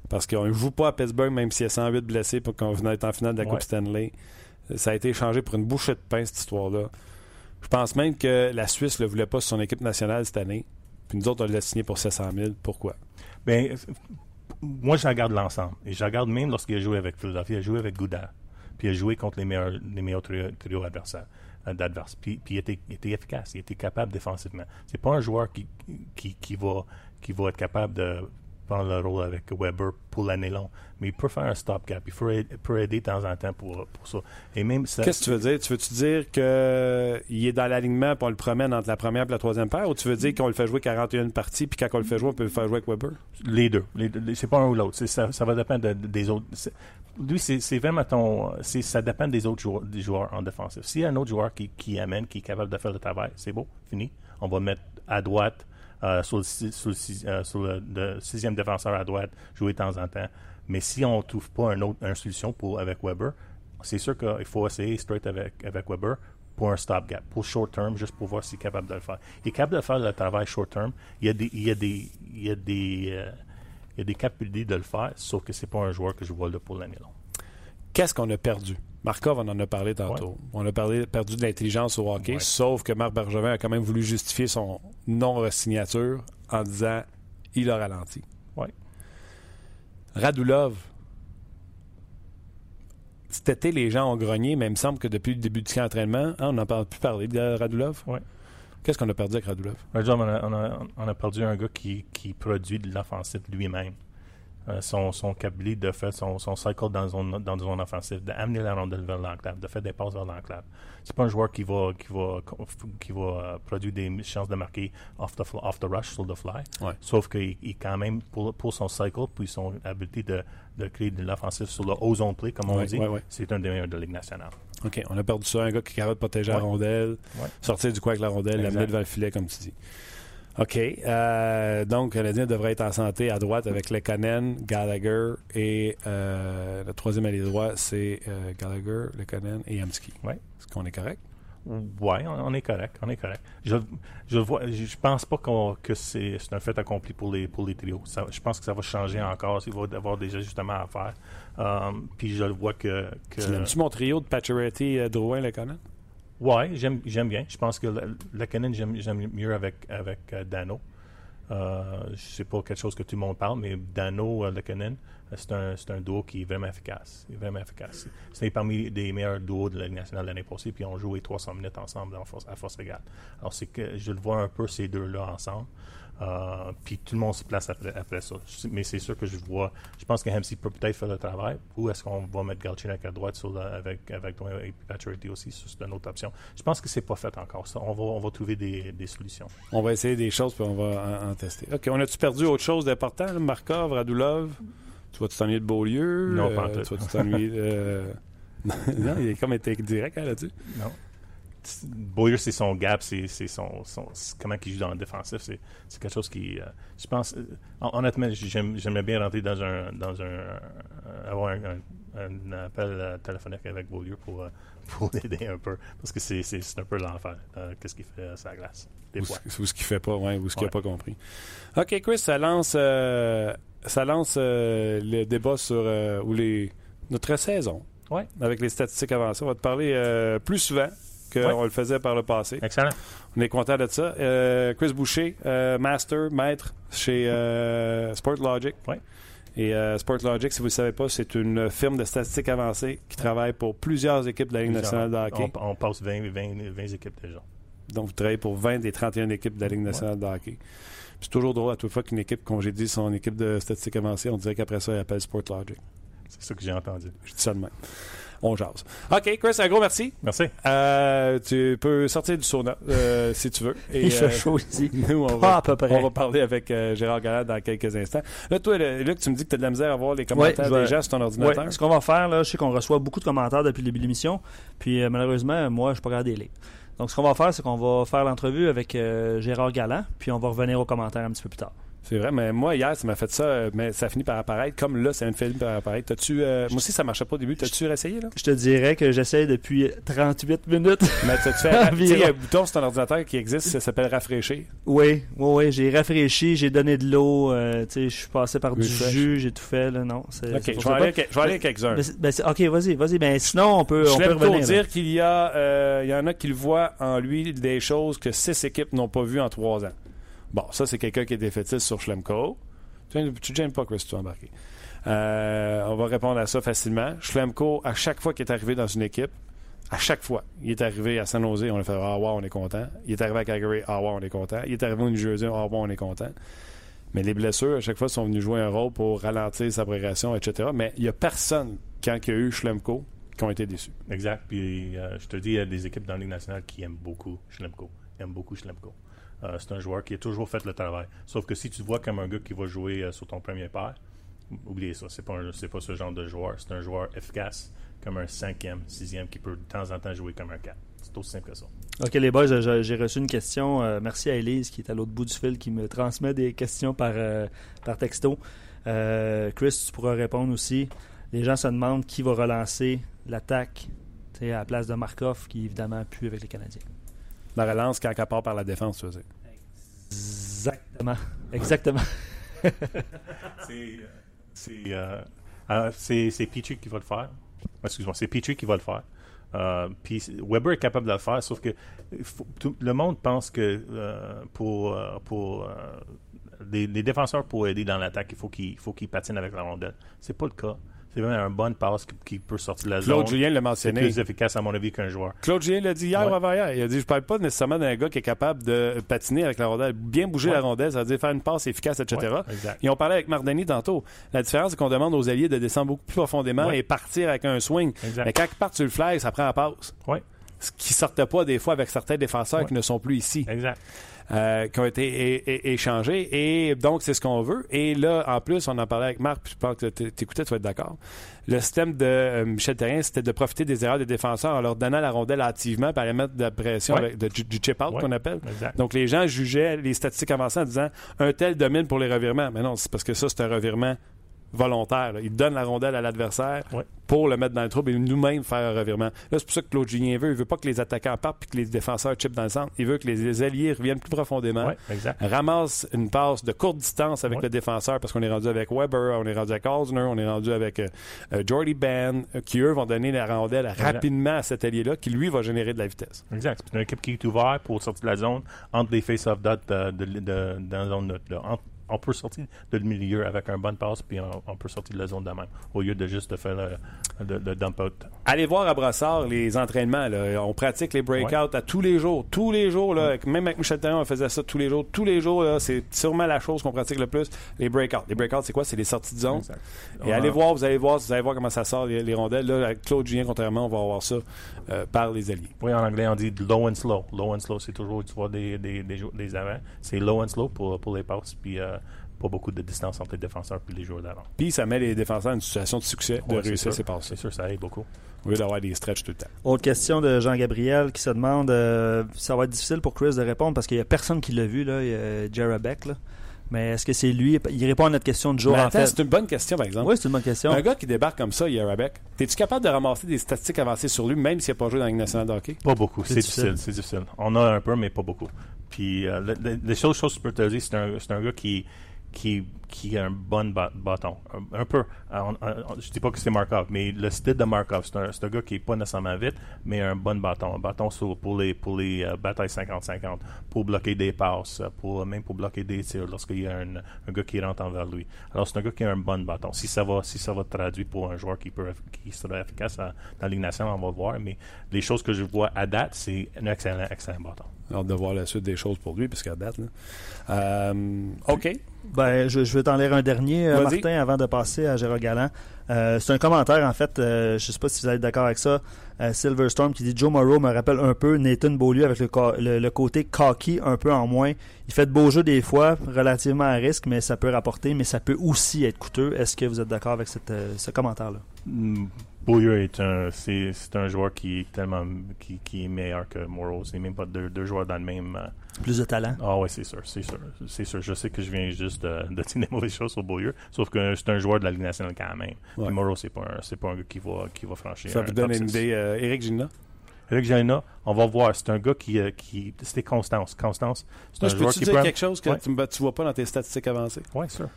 Parce qu'on ne joue pas à Pittsburgh, même s'il y a 108 blessés pour qu'on venait être en finale de la Coupe Stanley. Ça a été échangé pour une bouchée de pain, cette histoire-là. Je pense même que la Suisse ne le voulait pas sur son équipe nationale cette année. Puis nous autres, on l'a signé pour 700 000. Pourquoi? Bien, moi, je regarde l'ensemble. Et je regarde même lorsqu'il a joué avec Philadelphie, il a joué avec Goudard. Puis il a joué contre les meilleurs, les meilleurs trios, adversaires euh, d'adverses. Puis, il, était, était, efficace, il était capable défensivement. C'est pas un joueur qui, qui, qui, va, qui va être capable de prendre le rôle avec Weber pour l'année longue. Mais il peut faire un stopgap. Il peut, aider, peut aider de temps en temps pour, pour ça. Et même Qu'est-ce que tu veux dire? Tu veux-tu dire qu'il est dans l'alignement et on le promène entre la première et la troisième paire ou tu veux dire qu'on le fait jouer 41 parties puis quand on le fait jouer, on peut le faire jouer avec Weber? Les deux. c'est pas un ou l'autre. Ça, ça, va dépendre des autres. Lui, c'est vraiment ton. Ça dépend des autres joueurs, des joueurs en défensif. S'il y a un autre joueur qui, qui amène, qui est capable de faire le travail, c'est beau, fini. On va mettre à droite euh, sur, le, euh, sixième défenseur à droite, jouer de temps en temps. Mais si on ne trouve pas un autre, une solution pour, avec Weber, c'est sûr qu'il faut essayer straight avec, avec Weber pour un stopgap, pour short term, juste pour voir s'il est capable de le faire. Il est capable de faire le travail short term. Il y a des, il y a des, il y a des, euh, il y a des capacités de le faire, sauf que c'est pas un joueur que je vois là pour l'année longue. Qu'est-ce qu'on a perdu? Markov, on en a parlé tantôt. On a parlé, perdu de l'intelligence au hockey, Ouais. sauf que Marc Bergevin a quand même voulu justifier son non-signature en disant il a ralenti. Ouais. Radulov, cet été, les gens ont grogné, mais il me semble que depuis le début du camp d'entraînement, hein, on n'en parle plus parler de Radulov. Qu'est-ce qu'on a perdu avec Radulov? Radulov, on a, on, a, on a perdu un gars qui, qui produit de l'offensive lui-même. Euh, son, son capacité de faire son, son cycle dans zone, dans une zone offensive, d'amener la rondelle vers l'enclave, de faire des passes vers l'enclave. C'est pas un joueur qui va, qui va, qui va euh, produire des chances de marquer off the, off the rush, sur the fly. Ouais. Sauf qu'il il quand même, pour, pour son cycle, puis son habilité de, de créer de l'offensive sur le ozone play, comme on Ouais, dit, ouais, c'est un des meilleurs de la Ligue nationale. OK, on a perdu ça. Un gars qui est de protéger la rondelle, sortir du coin avec la rondelle, l'amener devant le filet, comme tu dis. OK. euh, donc, le Canadien devrait être en santé à droite avec Lekanen, Gallagher et euh, le troisième allié droit, c'est euh, Gallagher, Lekanen et Yamski. Ouais. Est-ce qu'on est correct? Ouais, on, on est correct, on est correct. Je, je vois, je, pense pas qu'on- que c'est c'est un fait accompli pour les pour les trios. Ça- je pense que ça va changer encore. Il va y avoir des ajustements à faire. Um, puis je le vois que, que Tu l'aimes-tu mon trio de Pacioretty, Drouin? Ouais, j'aime bien. Je pense que le, le Cannon, j'aime j'aime mieux avec avec euh, Dano. Euh, sais pas quelque chose que tout le monde parle, mais Dano, euh, Lekanen, euh, c'est un, c'est un duo qui est vraiment efficace. Il est vraiment efficace. C'est parmi les meilleurs duos de la Ligue nationale l'année passée, puis ont joué 300 minutes ensemble en force, à force égale. Alors, c'est que je le vois un peu ces deux-là ensemble. Euh, puis tout le monde se place après, après ça. Mais c'est sûr que je vois. Je pense que Hemsey peut peut-être faire le travail. Ou est-ce qu'on va mettre Galchenyuk à droite sur la- avec avec et Pacioretty aussi C'est une autre option. Je pense que c'est pas fait encore. Ça. On va on va trouver des, des solutions. On va essayer des choses puis on va en, en tester. OK, on a-tu perdu autre chose d'important? Markov, Radulov? Tu vas-tu t'ennuyer de Beaulieu? Non, Euh, pas tout. Tu vas-tu t'ennuyer de... non, il est comme été direct hein, là-dessus. Non. Boyer, c'est son gap, c'est son, son- comment il joue dans le défensif. C'est quelque chose qui. euh, je pense. euh, hon- honnêtement, j'aime- j'aimerais bien rentrer dans un. Dans un euh, avoir un, un- un appel téléphonique avec Beaulieu pour, pour l'aider un peu. Parce que c'est un peu l'enfer. euh, Qu'est-ce qu'il fait à sa glace. Des Ou fois. ce, ou ce qu'il fait pas, ouais, ou ce qu'il n'a Ouais. pas compris. OK, Chris, ça lance, euh, ça lance le débat sur ou les, notre saison. Ouais. Avec les statistiques avancées. On va te parler plus souvent qu'on Ouais. le faisait par le passé. Excellent. On est content de ça. Euh, Chris Boucher, euh, master, maître chez euh, Sportlogic. Ouais. Et euh, Sportlogic, si vous ne le savez pas, c'est une firme de statistiques avancées qui travaille pour plusieurs équipes de la Ligue nationale de hockey. on, on passe 20, 20, 20 équipes déjà. Donc, vous travaillez pour 20 des 31 équipes de la Ligue nationale de hockey. C'est toujours drôle à toute fois qu'une équipe congédie son équipe de statistiques avancées, on dirait qu'après ça, elle appelle Sportlogic. C'est ça que j'ai entendu. Je dis ça de même. On jase. OK, Chris, un gros merci. Merci. Euh, tu peux sortir du sauna euh, si tu veux. Et, Il fait chaud ici. Nous, on Pas va, à peu près. on va parler avec euh, Gérard Galland dans quelques instants. Là, toi, le- Luc, tu me dis que tu as de la misère à voir les commentaires je vais- des gens sur ton Ouais, ordinateur. ce qu'on va faire, là, je sais qu'on reçoit beaucoup de commentaires depuis le début de l'émission, puis euh, malheureusement, moi, je suis pas capable de les. Donc, ce qu'on va faire, c'est qu'on va faire l'entrevue avec euh, Gérard Galland, puis on va revenir aux commentaires un petit peu plus tard. C'est vrai, mais moi, hier, ça m'a fait ça, euh, mais ça finit par apparaître. Comme là, ça de finir par apparaître. T'as-tu, euh, moi aussi, ça marchait pas au début. T'as-tu essayé, là? Je te dirais que j'essaie depuis 38 minutes. Mais t'as-tu fait. tu il y a un bouton sur ton ordinateur qui existe, ça s'appelle rafraîchir? oui, oui, oui, j'ai rafraîchi, j'ai donné de l'eau, euh, tu sais, je suis passé par du jus, j'ai tout fait, là, non. Ok, je vais aller, vais aller quelques-uns. Ben, ok, vas-y, vas-y. Ben, sinon, on peut, Je on peut revenir. dire qu'il y a, euh, il y en a qui le voient en lui des choses que six équipes n'ont pas vues en trois ans. Bon, ça, c'est quelqu'un qui est défaitiste sur Schlemko. Tu gênes pas, Chris, tu. Euh, on va répondre à ça facilement. Schlemko, à chaque fois qu'il est arrivé dans une équipe, à chaque fois, il est arrivé à San Jose, on a fait Ah, wow, on est content. Il est arrivé à Calgary, Ah, wow, on est content. Il est arrivé au New Jersey, Ah, wow, on est content. Mais les blessures, à chaque fois, sont venues jouer un rôle pour ralentir sa progression, etc. Mais il n'y a personne, quand il y a eu Schlemko, qui ont été déçus. Exact. Puis euh, je te dis, il y a des équipes dans la Ligue nationale qui aiment beaucoup Schlemko. Ils aiment beaucoup Schlemko. Euh, c'est un joueur qui a toujours fait le travail. Sauf que si tu vois comme un gars qui va jouer euh, sur ton premier paire, oubliez ça. C'est pas, pas ce genre de joueur. C'est un joueur efficace, comme un cinquième, sixième, qui peut de temps en temps jouer comme un 4. C'est aussi simple que ça. Ok, les boys, j'ai reçu une question. Euh, merci à Elise qui est à l'autre bout du fil qui me transmet des questions par, par texto. Chris, tu pourras répondre aussi. Les gens se demandent qui va relancer l'attaque à la place de Markov qui évidemment pue avec les Canadiens. La relance, quand elle part par la défense, tu veux dire. Exactement. Exactement. C'est euh, c'est, euh, euh, Pichu qui va le faire. Excuse-moi, c'est Petrie qui va le faire. Euh, puis Weber est capable de le faire, sauf que faut- tout- le monde pense que euh, pour, pour euh, les, les défenseurs pour aider dans l'attaque, il faut qu'ils faut qu'ils patinent avec la rondelle. C'est pas le cas. C'est vraiment un bon passe qui, qui peut sortir de la Claude zone. Julien l'a C'est mentionné. plus efficace à mon avis qu'un joueur. Claude Julien l'a dit hier Ouais. ou avant-hier. Il a dit Je parle pas nécessairement d'un gars qui est capable de patiner avec la rondelle, bien bouger Ouais. la rondelle, ça veut dire faire une passe efficace, etc. Ouais. Et on parlait avec Mardani tantôt. La différence, c'est qu'on demande aux alliés de descendre beaucoup plus profondément et partir avec un swing. Exact. Mais quand ils partent sur le flag, ça prend la passe. Ce qui sortait pas des fois avec certains défenseurs qui ne sont plus ici. exact. Euh, qui ont été échangés. Et donc, c'est ce qu'on veut. Et là, en plus, on en parlait avec Marc, puis je pense que tu écoutais, tu vas être d'accord. Le système de euh, Michel Terrien, c'était de profiter des erreurs des défenseurs en leur donnant la rondelle hâtivement, par aller mettre de la pression Ouais. avec, de- du, du chip-out Ouais. qu'on appelle. Exact. Donc, les gens jugeaient les statistiques avancées en disant un tel domine pour les revirements. Mais non, c'est parce que ça, c'est un revirement volontaire. là. Il donne la rondelle à l'adversaire Ouais. pour le mettre dans le trouble et nous-mêmes faire un revirement. Là, c'est pour ça que Claude Julien veut. Il veut pas que les attaquants partent puis que les défenseurs chipent dans le centre. Il veut que les, les alliés reviennent plus profondément Ouais, exact. ramasse une passe de courte distance avec Ouais. le défenseur parce qu'on est rendu avec Weber, on est rendu avec Osner, on est rendu avec euh, euh, Jordy Ben, euh, qui eux vont donner la rondelle rapidement à cet allié-là, qui lui va générer de la vitesse. Exact. C'est une équipe qui est ouverte pour sortir de la zone entre les face-off dots de, de, de- dans la zone neutre. Entre- on peut sortir de le milieu avec un bon passe, puis on, on peut sortir de la zone de même, au lieu de juste de faire le, le- le dump out. Allez voir à Brossard les entraînements. là. On pratique les breakouts à tous les jours. Tous les jours. Là, avec- Même avec Michel on faisait ça tous les jours. Tous les jours, c'est sûrement la chose qu'on pratique le plus. Les breakouts. Les breakouts, c'est quoi? C'est les sorties de zone. Exact. Et On allez a- voir, vous allez voir, vous allez voir comment ça sort les, les rondelles. Là, avec Claude Julien, contrairement, on va avoir ça euh, par les alliés. Oui, en anglais, on dit low and slow. Low and slow, c'est toujours, tu vois, des, des, des, des avants. C'est low and slow pour, pour les passes, puis euh, pas beaucoup de distance entre les défenseurs et les joueurs d'avant. Puis ça met les défenseurs dans une situation de succès de Ouais, c'est réussir passes. C'est sûr, ça aide beaucoup. Au lieu d'avoir des stretches tout le temps. Autre question de Jean-Gabriel qui se demande euh, ça va être difficile pour Chris de répondre parce qu'il n'y a personne qui l'a vu, là, il y a Jerry Beck. Là. Mais est-ce que c'est lui? Il répond à notre question du jour Mais en fait. c'est une bonne question, par exemple. Oui, c'est une bonne question. Un gars qui débarque comme ça, Yarabek, es-tu capable de ramasser des statistiques avancées sur lui, même s'il n'a pas joué dans la Ligue nationale de hockey? Pas beaucoup. C'est difficile. C'est difficile. On a un peu, mais pas beaucoup. Puis euh, le- le- les seules choses que je peux te dire, c'est un, c'est un gars qui, qui, qui a un bon bâton. Un, peu. euh, je dis pas que c'est Markov, mais le style de Markov, c'est un, c'est un gars qui est pas nécessairement vite, mais un bon bâton. Un bâton pour les, pour les euh, batailles 50-50, pour bloquer des passes, pour, même pour bloquer des tirs lorsqu'il y a un, un gars qui rentre envers lui. Alors c'est un gars qui a un bon bâton. Si ça va, si ça va traduire pour un joueur qui, peut, qui sera efficace dans la on va voir. Mais les choses que je vois à date, c'est un excellent, excellent bâton. Hâte de voir la suite des choses pour lui, puisqu'à date. Là. Euh, OK. Ben, je, je vais t'en lire un dernier, euh. Martin, avant de passer à Gérard Galland. Euh, c'est un commentaire, en fait, euh, je sais pas si vous êtes d'accord avec ça. Euh, Silverstorm qui dit Joe Morrow me rappelle un peu Nathan Beaulieu avec le, le- le côté cocky un peu en moins. Il fait de beaux jeux des fois, relativement à risque, mais ça peut rapporter, mais ça peut aussi être coûteux. Est-ce que vous êtes d'accord avec cette, euh, ce commentaire-là? Mm, Beaulieu est un, c'est, c'est un joueur qui est tellement, qui, qui est meilleur que Morrow. C'est même pas deux, deux joueurs dans le même. euh, Plus de talent. Ah ouais, c'est sûr, c'est sûr, c'est sûr. Je sais que je viens juste de, de dire des mauvaises choses sur Beaulieu, sauf que c'est un joueur de la Ligue nationale quand même. Puis Ouais. Morrow, c'est pas un, c'est pas un gars qui va, qui va franchir. Ça un vous donne top une six. idée. Euh, Éric Gina? Eric Jalina, on va voir. C'est un gars qui, euh, qui, c'était Constance. Constance, c'est un je joueur qui dire prend. quelque chose que Ouais. tu ne vois pas dans tes statistiques avancées? Ouais, sûr.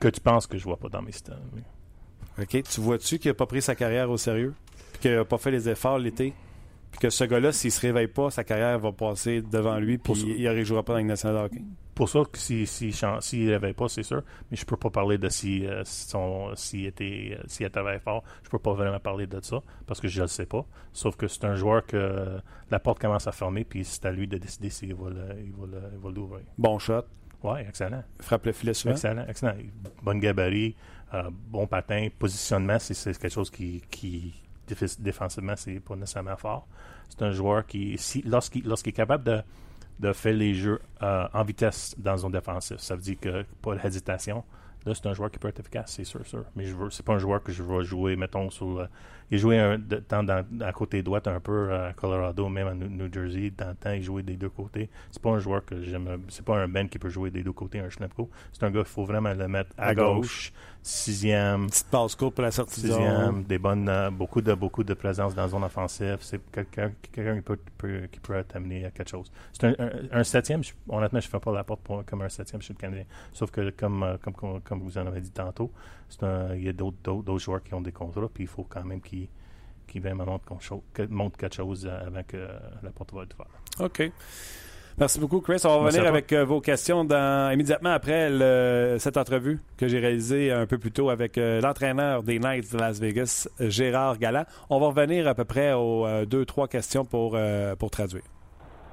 Que tu penses que je vois pas dans mes stats. mais- OK. Tu vois-tu qu'il n'a pas pris sa carrière au sérieux? Puis qu'il n'a pas fait les efforts l'été? Puis que ce gars-là, s'il se réveille pas, sa carrière va passer devant lui, puis il ne jouera pas dans la nationale de hockey? Pour ça, que si, si, s'il ne réveille pas, c'est sûr. Mais je peux pas parler de si, euh, son, était, euh, s'il travaillé fort. Je peux pas vraiment parler de ça parce que je le sais pas. Sauf que c'est un joueur que euh, la porte commence à fermer, puis c'est à lui de décider s'il va, le- il va, le- il va l'ouvrir. Bon shot. Ouais, excellent. Frappe le filet souvent. Excellent, excellent. Bon gabarit, euh, bon patin, positionnement, c'est, c'est quelque chose qui, qui défensivement, c'est pas nécessairement fort. C'est un joueur qui, si, lorsqu'il, lorsqu'il est capable de, de faire les jeux euh, en vitesse dans zone défensive, ça veut dire que pas d'hésitation. Là, c'est un joueur qui peut être efficace, c'est sûr, sûr. Mais je veux, c'est pas un joueur que je vais jouer, mettons, sur. Il joué un de temps dans, à côté droite un peu à Colorado, même à New, New Jersey. Dans le temps, il jouait des deux côtés. C'est pas un joueur que j'aime. C'est pas un Ben qui peut jouer des deux côtés, un Schlepko. C'est un gars qu'il faut vraiment le mettre à, À gauche. gauche. sixième. Petite passe courte pour la sortie de. Sixième, des bonnes, euh, beaucoup de beaucoup de présence dans la zone offensive. C'est quelqu'un quelqu'un qui peut, peut- qui peut t'amener à quelque chose. C'est un, un, un septième. je- honnêtement, je ne fais pas la porte pour, comme un septième chez le Canadien. Sauf que comme euh, comme comme, comme vous en avez dit tantôt, un- il y a d'autres d'autres d'autres joueurs qui ont des contrats, puis il faut quand même qu'ils viennent me montrent, qu'on cho- que- montrent quelque chose avant que la porte va être ouverte. OK. Merci beaucoup, Chris. On va Merci revenir avec euh, vos questions dans, immédiatement après le- cette entrevue que j'ai réalisée un peu plus tôt avec euh, l'entraîneur des Knights de Las Vegas, Gérard Galland. On va revenir à peu près aux euh, deux, trois questions pour, euh, pour traduire.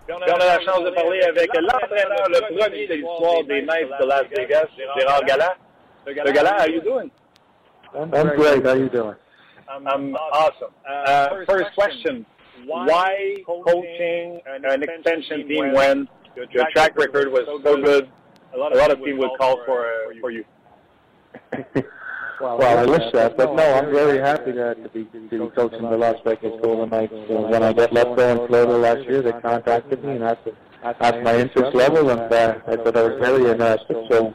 Puis on a la chance de parler avec l'entraîneur, le premier de l'histoire des Knights de Las Vegas, Gérard Galland. Le Galland, how you doing? I'm great. How you doing? I'm awesome. Uh, first question. Why coaching an extension team when your track record was so good? A lot of teams would call for, uh, for you. Well, I wish that, but no, I'm very happy that to be to be coaching the Las Vegas Golden Knights. Uh, when I got let go in Florida last year, they contacted me and asked, asked my interest level, and uh, I said I was very interested. So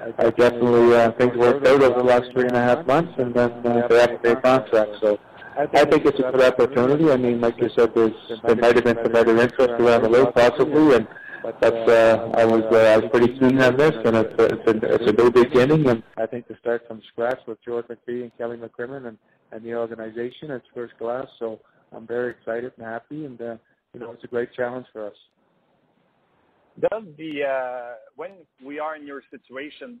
I definitely uh, things worked out over the last three and a half months, and then uh, they offered me a contract. So I think it's a good opportunity. I mean, like you said, there's there might have been some other interest around the league, possibly, and but uh, I was uh, I was pretty keen on this, and it's a, it's a it's a new beginning, and I think to start from scratch with George McPhee and Kelly McCrimmon and and the organization, it's first class. So I'm very excited and happy, and uh, you know, it's a great challenge for us. Does the, uh, when we are in your situation,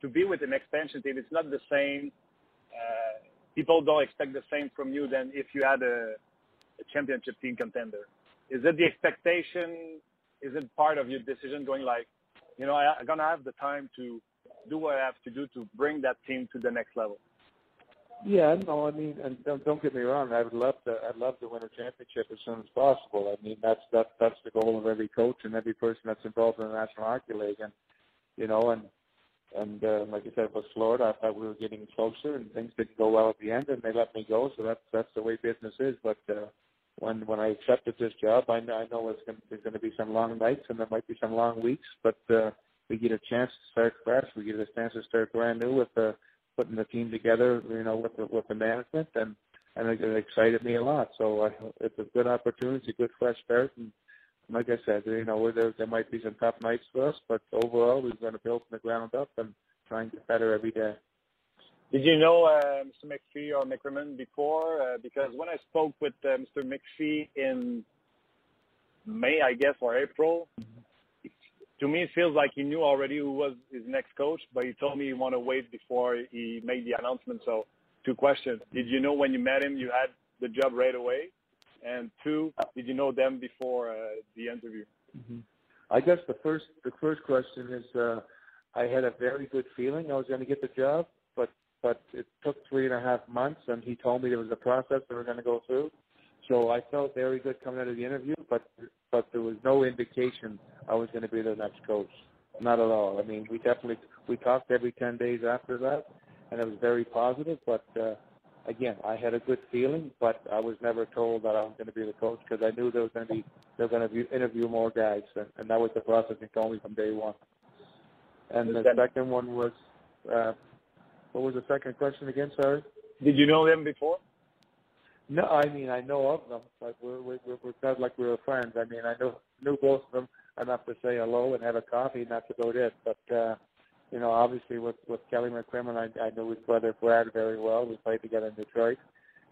to be with an expansion team, it's not the same. Uh, people don't expect the same from you than if you had a, a championship team contender. Is it the expectation? Is it part of your decision going like, you know, I, I'm to have the time to do what I have to do to bring that team to the next level? Yeah, no, I mean, and don't, don't get me wrong. I would love to. I'd love to win a championship as soon as possible. I mean, that's that's that's the goal of every coach and every person that's involved in the National Hockey League. And you know, and and uh, like I said, with Florida, I thought we were getting closer, and things didn't go well at the end, and they let me go. So that's that's the way business is. But uh, when when I accepted this job, I I know it's going there's going to be some long nights and there might be some long weeks, but uh, we get a chance to start fresh. We get a chance to start brand new with the putting the team together, you know, with the, with the management, and and it, it excited me a lot. So I, it's a good opportunity, a good fresh start, and like I said, you know, there there might be some tough nights for us, but overall we're going to build from the ground up and try and get better every day. Did you know uh, Mr. McPhee or McCrimmon before? Uh, because when I spoke with uh, Mr. McPhee in May, I guess, or April, to me it feels like he knew already who was his next coach, but he told me he wanted to wait before he made the announcement. So, two questions: Did you know when you met him you had the job right away? And two, did you know them before uh, the interview? Mm-hmm. I guess the first the first question is uh, I had a very good feeling I was going to get the job, but but it took three and a half months, and he told me there was a process they were going to go through. So I felt very good coming out of the interview, but but there was no indication I was going to be the next coach. Not at all. I mean, we definitely we talked every ten days after that, and it was very positive. But uh, again, I had a good feeling, but I was never told that I was going to be the coach because I knew there was going to be they're going to interview more guys, and, and that was the process he told me from day one. And the second one was, uh, what was the second question again? Sorry. Did you know them before? No, I mean I know of them, but we're we're we're not like we were friends. I mean I know knew both of them enough to say hello and have a coffee, and that's about it. But uh, you know, obviously with with Kelly McCrimmon, I I knew his brother Brad very well. We played together in Detroit,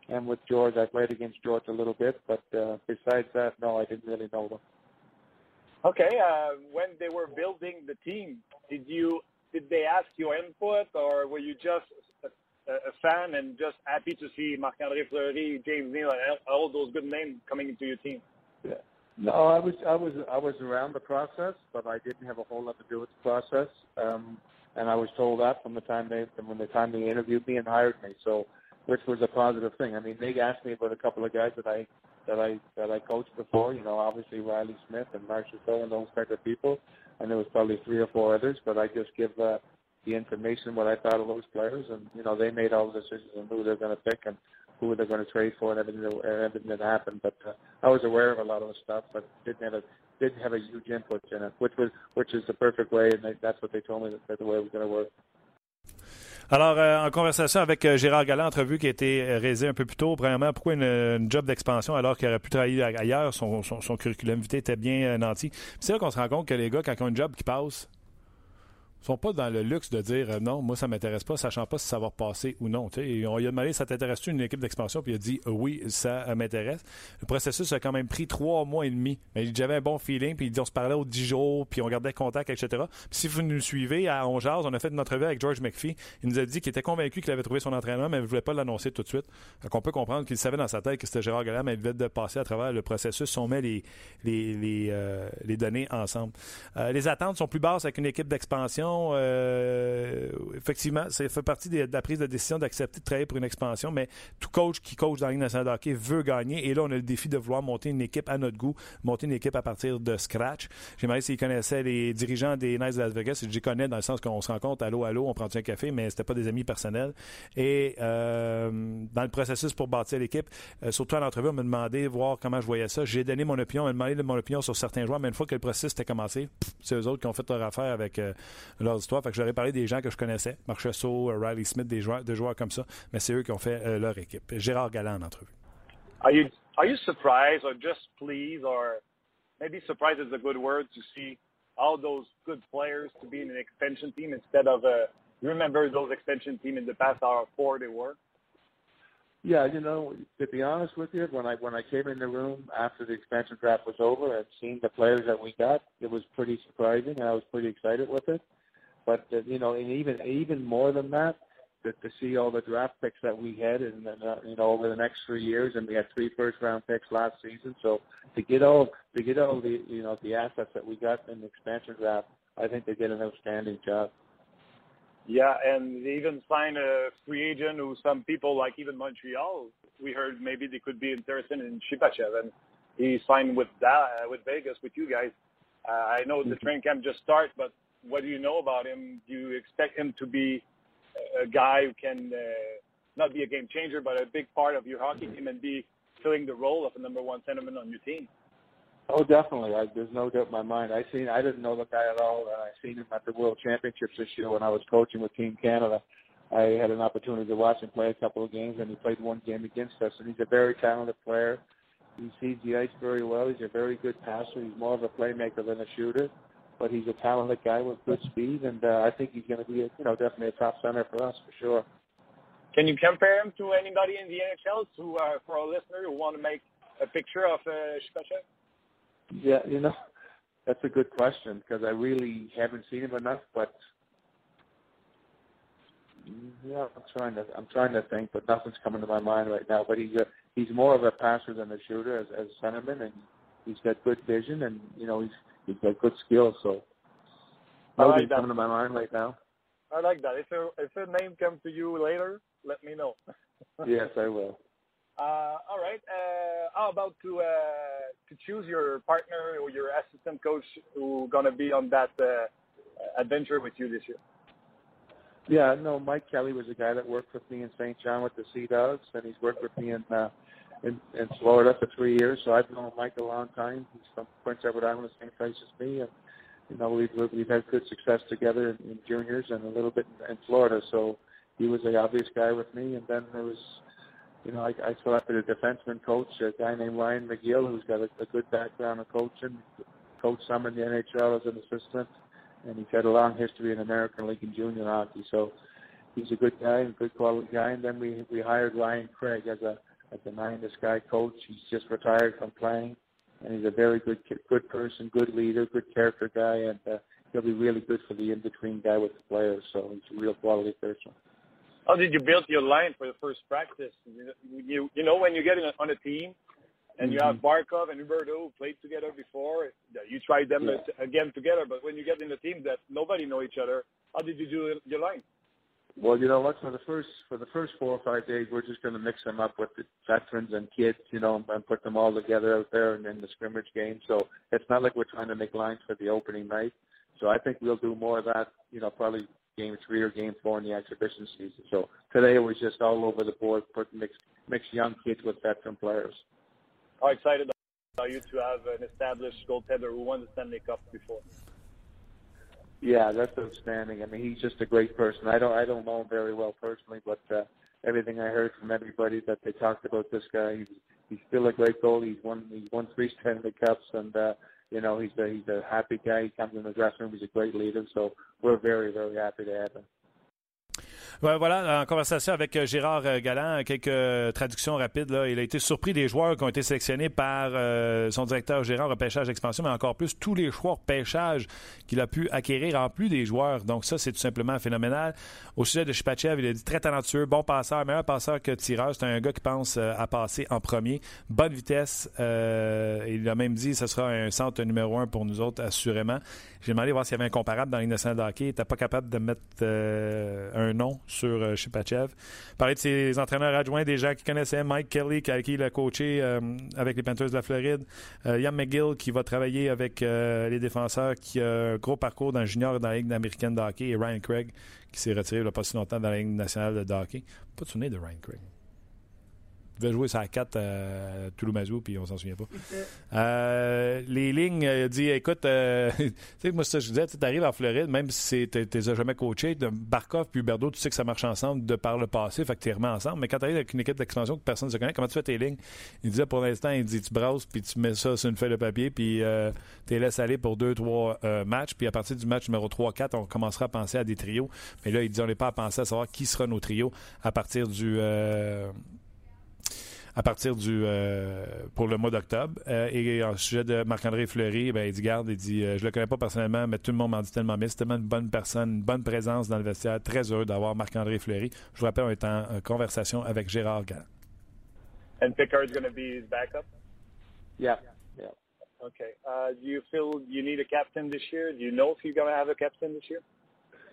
and with George, I played against George a little bit. But uh, besides that, no, I didn't really know them. Okay. Uh, when they were building the team, did you did they ask your input, or were you just a, fan and just happy to see Marc-André Fleury, James Neal, and all those good names coming into your team? Yeah. No, I was I was I was around the process, but I didn't have a whole lot to do with the process. Um, and I was told that from the time they from when the time they interviewed me and hired me. So, which was a positive thing. I mean, they asked me about a couple of guys that I that I that I coached before. You know, obviously Riley Smith and Marshall Phil and those type of people. And there was probably three or four others, but I just give uh, uh. Alors, euh, en conversation avec euh, Gérard Galland, entrevue qui a été euh, réalisée un peu plus tôt, premièrement, pourquoi une, job d'expansion alors qu'il aurait pu travailler ailleurs, son, curriculum vitae était bien nanti. C'est là qu'on se rend compte que les gars, quand ils ont une job qui passe, sont pas dans le luxe de dire euh, non, moi ça m'intéresse pas, sachant pas si ça va repasser ou non. T'sais. On lui a demandé ça t'intéresse-tu une équipe d'expansion, puis il a dit euh, oui, ça euh, m'intéresse. Le processus a quand même pris trois mois et demi. Mais j'avais un bon feeling, puis il dit on se parlait aux dix jours, puis on gardait contact, etc. Puis si vous nous suivez à On on a fait une entrevue avec George McPhee. Il nous a dit qu'il était convaincu qu'il avait trouvé son entraîneur, mais il ne voulait pas l'annoncer tout de suite. Donc on peut comprendre qu'il savait dans sa tête que c'était Gérard Galland, mais il devait de passer à travers le processus on met les, les, les, données ensemble. Les attentes sont plus basses avec une équipe d'expansion. Euh, effectivement, ça fait partie de, la prise de décision d'accepter de travailler pour une expansion, mais tout coach qui coach dans la Ligue nationale de hockey veut gagner. Et là, on a le défi de vouloir monter une équipe à notre goût, monter une équipe à partir de scratch. J'ai demandé s'il connaissait les dirigeants des Knights de Las Vegas. Je les connais dans le sens qu'on se rencontre allô, allô, on prend un café, mais c'était pas des amis personnels. Et euh, dans le processus pour bâtir l'équipe, euh, surtout à l'entrevue, on m'a demandé voir comment je voyais ça. J'ai donné mon opinion, on m'a demandé mon opinion sur certains joueurs, mais une fois que le processus était commencé, c'est eux autres qui ont fait leur affaire avec leur histoire. Fait que j'aurais parlé des gens que je connaissais, Marchessault, euh, Riley Smith, des joueurs, des joueurs comme ça, mais c'est eux qui ont fait euh, leur équipe. Gérard Galland en entrevue. Are you are you surprised or just pleased or maybe surprised is a good word to see all those good players to be in an extension team instead of a you remember those extension team in the past how poor they were? Yeah, you know, to be honest with you, when I when I came in the room after the expansion draft was over and seen the players that we got, it was pretty surprising, and I was pretty excited with it. But uh, you know, and even even more than that, to, to see all the draft picks that we had, and uh, you know, over the next three years, and we had three first round picks last season. So to get all to get all the you know the assets that we got in the expansion draft, I think they did an outstanding job. Yeah, and they even signed a free agent who some people like even Montreal. We heard maybe they could be interested in Shipachev, and he signed with that with Vegas with you guys. Uh, I know the training camp just started, but what do you know about him? Do you expect him to be a guy who can uh, not be a game changer, but a big part of your hockey team and be filling the role of a number one centerman on your team? Oh, definitely. I, there's no doubt in my mind. I seen. I didn't know the guy at all. I seen him at the World Championships this year when I was coaching with Team Canada. I had an opportunity to watch him play a couple of games, and he played one game against us. And he's a very talented player. He sees the ice very well. He's a very good passer. He's more of a playmaker than a shooter but he's a talented guy with good speed, and uh, I think he's going to be, a, you know, definitely a top center for us for sure. Can you compare him to anybody in the NHL? To uh, for a listener who want to make a picture of uh? Yeah, you know, that's a good question because I really haven't seen him enough, but yeah, I'm trying to I'm trying to think, but nothing's coming to my mind right now. But he's a he's more of a passer than a shooter as as a centerman, and he's got good vision, and you know he's he's got good skills. So nobody's like coming to my mind right now. I like that. If a if a name comes to you later, let me know. yes, I will. Uh, all right. Uh, how about to uh, to choose your partner or your assistant coach who's gonna be on that uh, adventure with you this year? Yeah, no. Mike Kelly was a guy that worked with me in St. John with the Sea Dogs, and he's worked with me in uh, in, in Florida for three years. So I've known Mike a long time. He's from Prince Edward Island, the same place as me, and you know we've we've had good success together in, in juniors and a little bit in, in Florida. So he was the obvious guy with me, and then there was. You know, I, I selected a defenseman coach, a guy named Ryan McGill, who's got a, a good background in coaching, coached some in the NHL as an assistant, and he's had a long history in American League and junior hockey. So he's a good guy and good quality guy. And then we we hired Ryan Craig as a as a nine this guy coach. He's just retired from playing, and he's a very good good person, good leader, good character guy, and uh, he'll be really good for the in between guy with the players. So he's a real quality person. How did you build your line for the first practice? You you, you know when you get in on a team. And you have Barkov and Huberto who played together before. You tried them Yeah. again together, but when you get in a team that nobody know each other, how did you do your line? Well, you know what? For the first for the first four or five days, we're just going to mix them up with the veterans and kids, you know, and put them all together out there and in the scrimmage game. So it's not like we're trying to make lines for the opening night. So I think we'll do more of that, you know, probably game three or game four in the exhibition season. So today it was just all over the board, put mix mix young kids with veteran players. How excited are you to have an established goaltender who won the Stanley Cup before? Yeah, that's outstanding. I mean, he's just a great person. I don't I don't know him very well personally, but uh, everything I heard from everybody that they talked about this guy, he's he's still a great goalie. He's won he's won three Stanley Cups, and uh, you know he's a he's a happy guy. He comes in the dressing room. He's a great leader. So we're very very happy to have him. Voilà, en conversation avec euh, Gérard euh, Galland, quelques euh, traductions rapides. Il a été surpris des joueurs qui ont été sélectionnés par son directeur gérant repêchage expansion, mais encore plus tous les choix pêchage qu'il a pu acquérir en plus des joueurs. Donc ça, c'est tout simplement phénoménal. Au sujet de Shipachev, il a dit très talentueux, bon passeur, meilleur passeur que tireur. C'est un gars qui pense à passer en premier. Bonne vitesse. il a même dit que ce sera un centre numéro un pour nous autres, assurément. J'ai demandé voir s'il y avait un comparable dans l'Innocent hockey. Il n'était pas capable de mettre un nom sur euh, Shipachev. Parler de ses entraîneurs adjoints, des gens qui connaissaient Mike Kelly, qui, il a coaché euh, avec les Panthers de la Floride. Euh, Ian McGill, qui va travailler avec les défenseurs, qui a un gros parcours dans junior dans la Ligue américaine de hockey. Et Ryan Craig, qui s'est retiré il n'y a pas si longtemps dans la Ligue nationale de hockey. Pas de souvenir de Ryan Craig devait jouer ça à 4 à Touloumazou, puis on s'en souvient pas. Euh, les lignes, il a dit écoute, euh, tu sais, moi, ça, je disais, tu arrives en Floride, même si tu n'es jamais coaché, Barkov puis Huberdo, tu sais que ça marche ensemble de par le passé, fait que tu remis ensemble. Mais quand tu arrives avec une équipe d'expansion que personne ne se connaît, comment tu fais tes lignes? Il disait pour l'instant, il dit tu brasses, puis tu mets ça sur une feuille de papier, puis euh, tu les laisses aller pour deux, trois euh, matchs, puis à partir du match numéro 3-4, on commencera à penser à des trios. Mais là, il dit on n'est pas à penser à savoir qui sera nos trios à partir du à partir du euh, pour le mois d'octobre. Euh, et en sujet de Marc-André Fleury, ben, il dit garde, il dit euh, je le connais pas personnellement, mais tout le monde m'en dit tellement bien. C'est tellement une bonne personne, une bonne présence dans le vestiaire. Très heureux d'avoir Marc-André Fleury. Je vous rappelle, on est en conversation avec Gérard Gall. And Pickard's going to be his backup? Yeah. Yeah. Okay. Uh, do you feel you need a captain this year? Do you know if you're going to have a captain this year?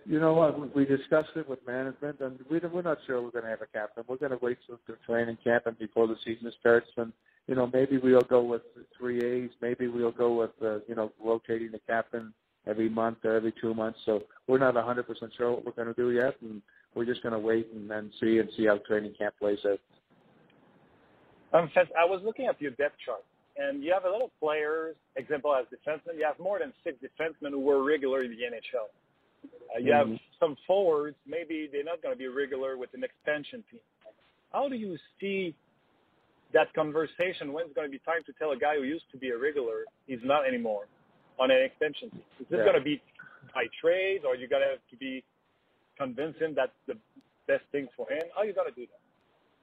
You know what? We discussed it with management, and we, we're not sure we're going to have a captain. We're going to wait till the training camp and before the season starts, and you know maybe we'll go with three A's. Maybe we'll go with uh, you know rotating the captain every month or every two months. So we're not 100% sure what we're going to do yet, and we're just going to wait and then see and see how training camp plays out. Um, I was looking at your depth chart, and you have a lot of players. Example as defensemen, you have more than six defensemen who were regular in the NHL. Uh, you have mm-hmm. some forwards, maybe they're not going to be regular with an expansion team. How do you see that conversation? When's going to be time to tell a guy who used to be a regular he's not anymore on an expansion team? Is this yeah. going to be by trade, or you got to have to be convince him that's the best thing for him? How you got to do that?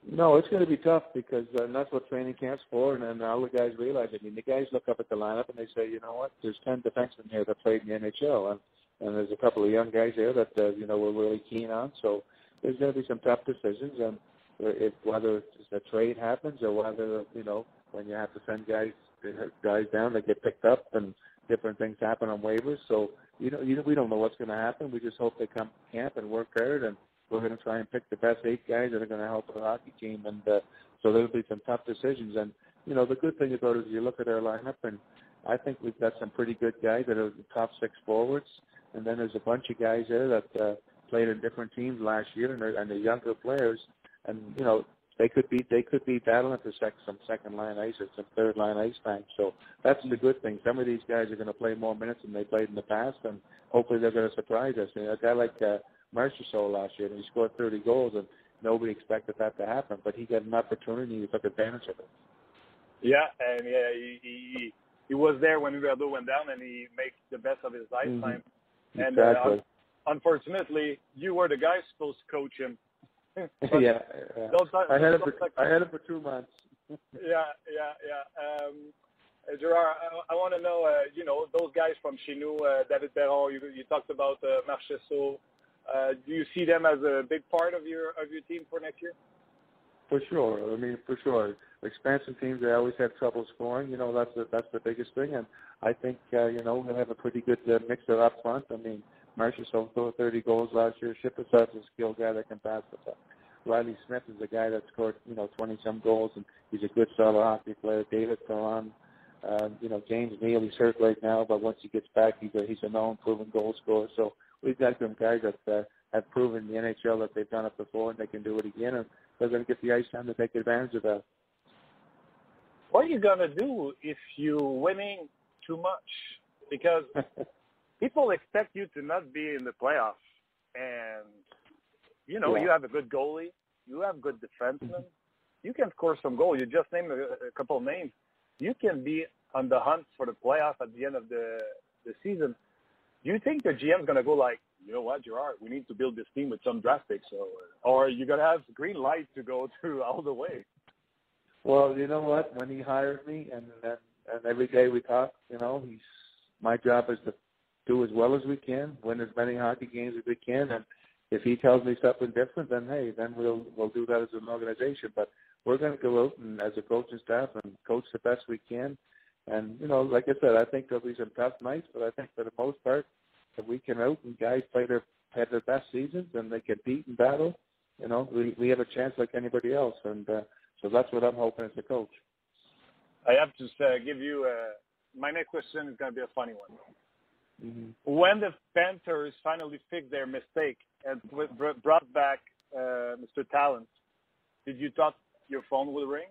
No, it's going to be tough because uh, that's what training camp's for, and then all the guys realize. I mean, the guys look up at the lineup and they say, you know what? There's ten defensemen here that played in the NHL, and and there's a couple of young guys there that uh, you know we're really keen on. So there's going to be some tough decisions, and if whether a trade happens or whether you know when you have to send guys guys down that get picked up and different things happen on waivers. So you know, you know we don't know what's going to happen. We just hope they come camp and work hard, and we're going to try and pick the best eight guys that are going to help the hockey team. And uh, so there'll be some tough decisions. And you know, the good thing about it is you look at our lineup, and I think we've got some pretty good guys that are the top six forwards and then there's a bunch of guys there that uh, played in different teams last year, and they're, and they're younger players, and you know they could be they could be battling for sec- some second line ice or some third line ice time. So that's the good thing. Some of these guys are going to play more minutes than they played in the past, and hopefully they're going to surprise us. You know, a guy like uh, Marchessault last year, and he scored 30 goals, and nobody expected that to happen, but he got an opportunity, he took advantage of it. Yeah, and yeah, he he, he was there when Huberdeau went down, and he makes the best of his lifetime. mm-hmm. And exactly. uh, unfortunately, you were the guy supposed to coach him. yeah, yeah. I had him for I had him for two months. yeah, yeah, yeah. Um, uh, Gerard, I, I want to know, uh, you know, those guys from Chinook, uh, David Perron, you, you talked about uh, Marchesso. Uh, do you see them as a big part of your of your team for next year? For sure. I mean, for sure. Expansion teams they always have trouble scoring. You know, that's the, that's the biggest thing, and I think uh, you know we'll have a pretty good uh, mixer up front. I mean, Marshall scored 30 goals last year. Shipper's a skilled guy that can pass the puck. Riley Smith is a guy that scored you know 20 some goals, and he's a good solid hockey player. David Perron, uh, you know James Neal, he's hurt right now, but once he gets back, he's a he's a known proven goal scorer. So we've got some guys that uh, have proven in the NHL that they've done it before and they can do it again. And they're going to get the ice time to take advantage of that. What are you going to do if you're winning too much? Because people expect you to not be in the playoffs, and you know Yeah. you have a good goalie, you have good defensemen, mm-hmm. you can score some goals. You just named a, a couple of names. You can be on the hunt for the playoff at the end of the the season. Do you think the GM's going to go like, you know what, Gerard, we need to build this team with some draft picks, uh, or or you're going to have green light to go through all the way? Well, you know what? When he hired me, and and, and every day we talk, you know, he's my job is to do as well as we can, win as many hockey games as we can, and if he tells me something different, then hey, then we'll we'll do that as an organization. But we're going to go out and as a coaching staff and coach the best we can. And you know, like I said, I think there'll be some tough nights, but I think for the most part, we can out and guys play their had their best seasons and they compete in battle, you know, we we have a chance like anybody else. And uh, so that's what I'm hoping as a coach. I have to uh, give you uh, my next question is going to be a funny one. Mm-hmm. When the Panthers finally fixed their mistake and br- br- brought back uh, Mr. Talent, did you thought your phone would ring?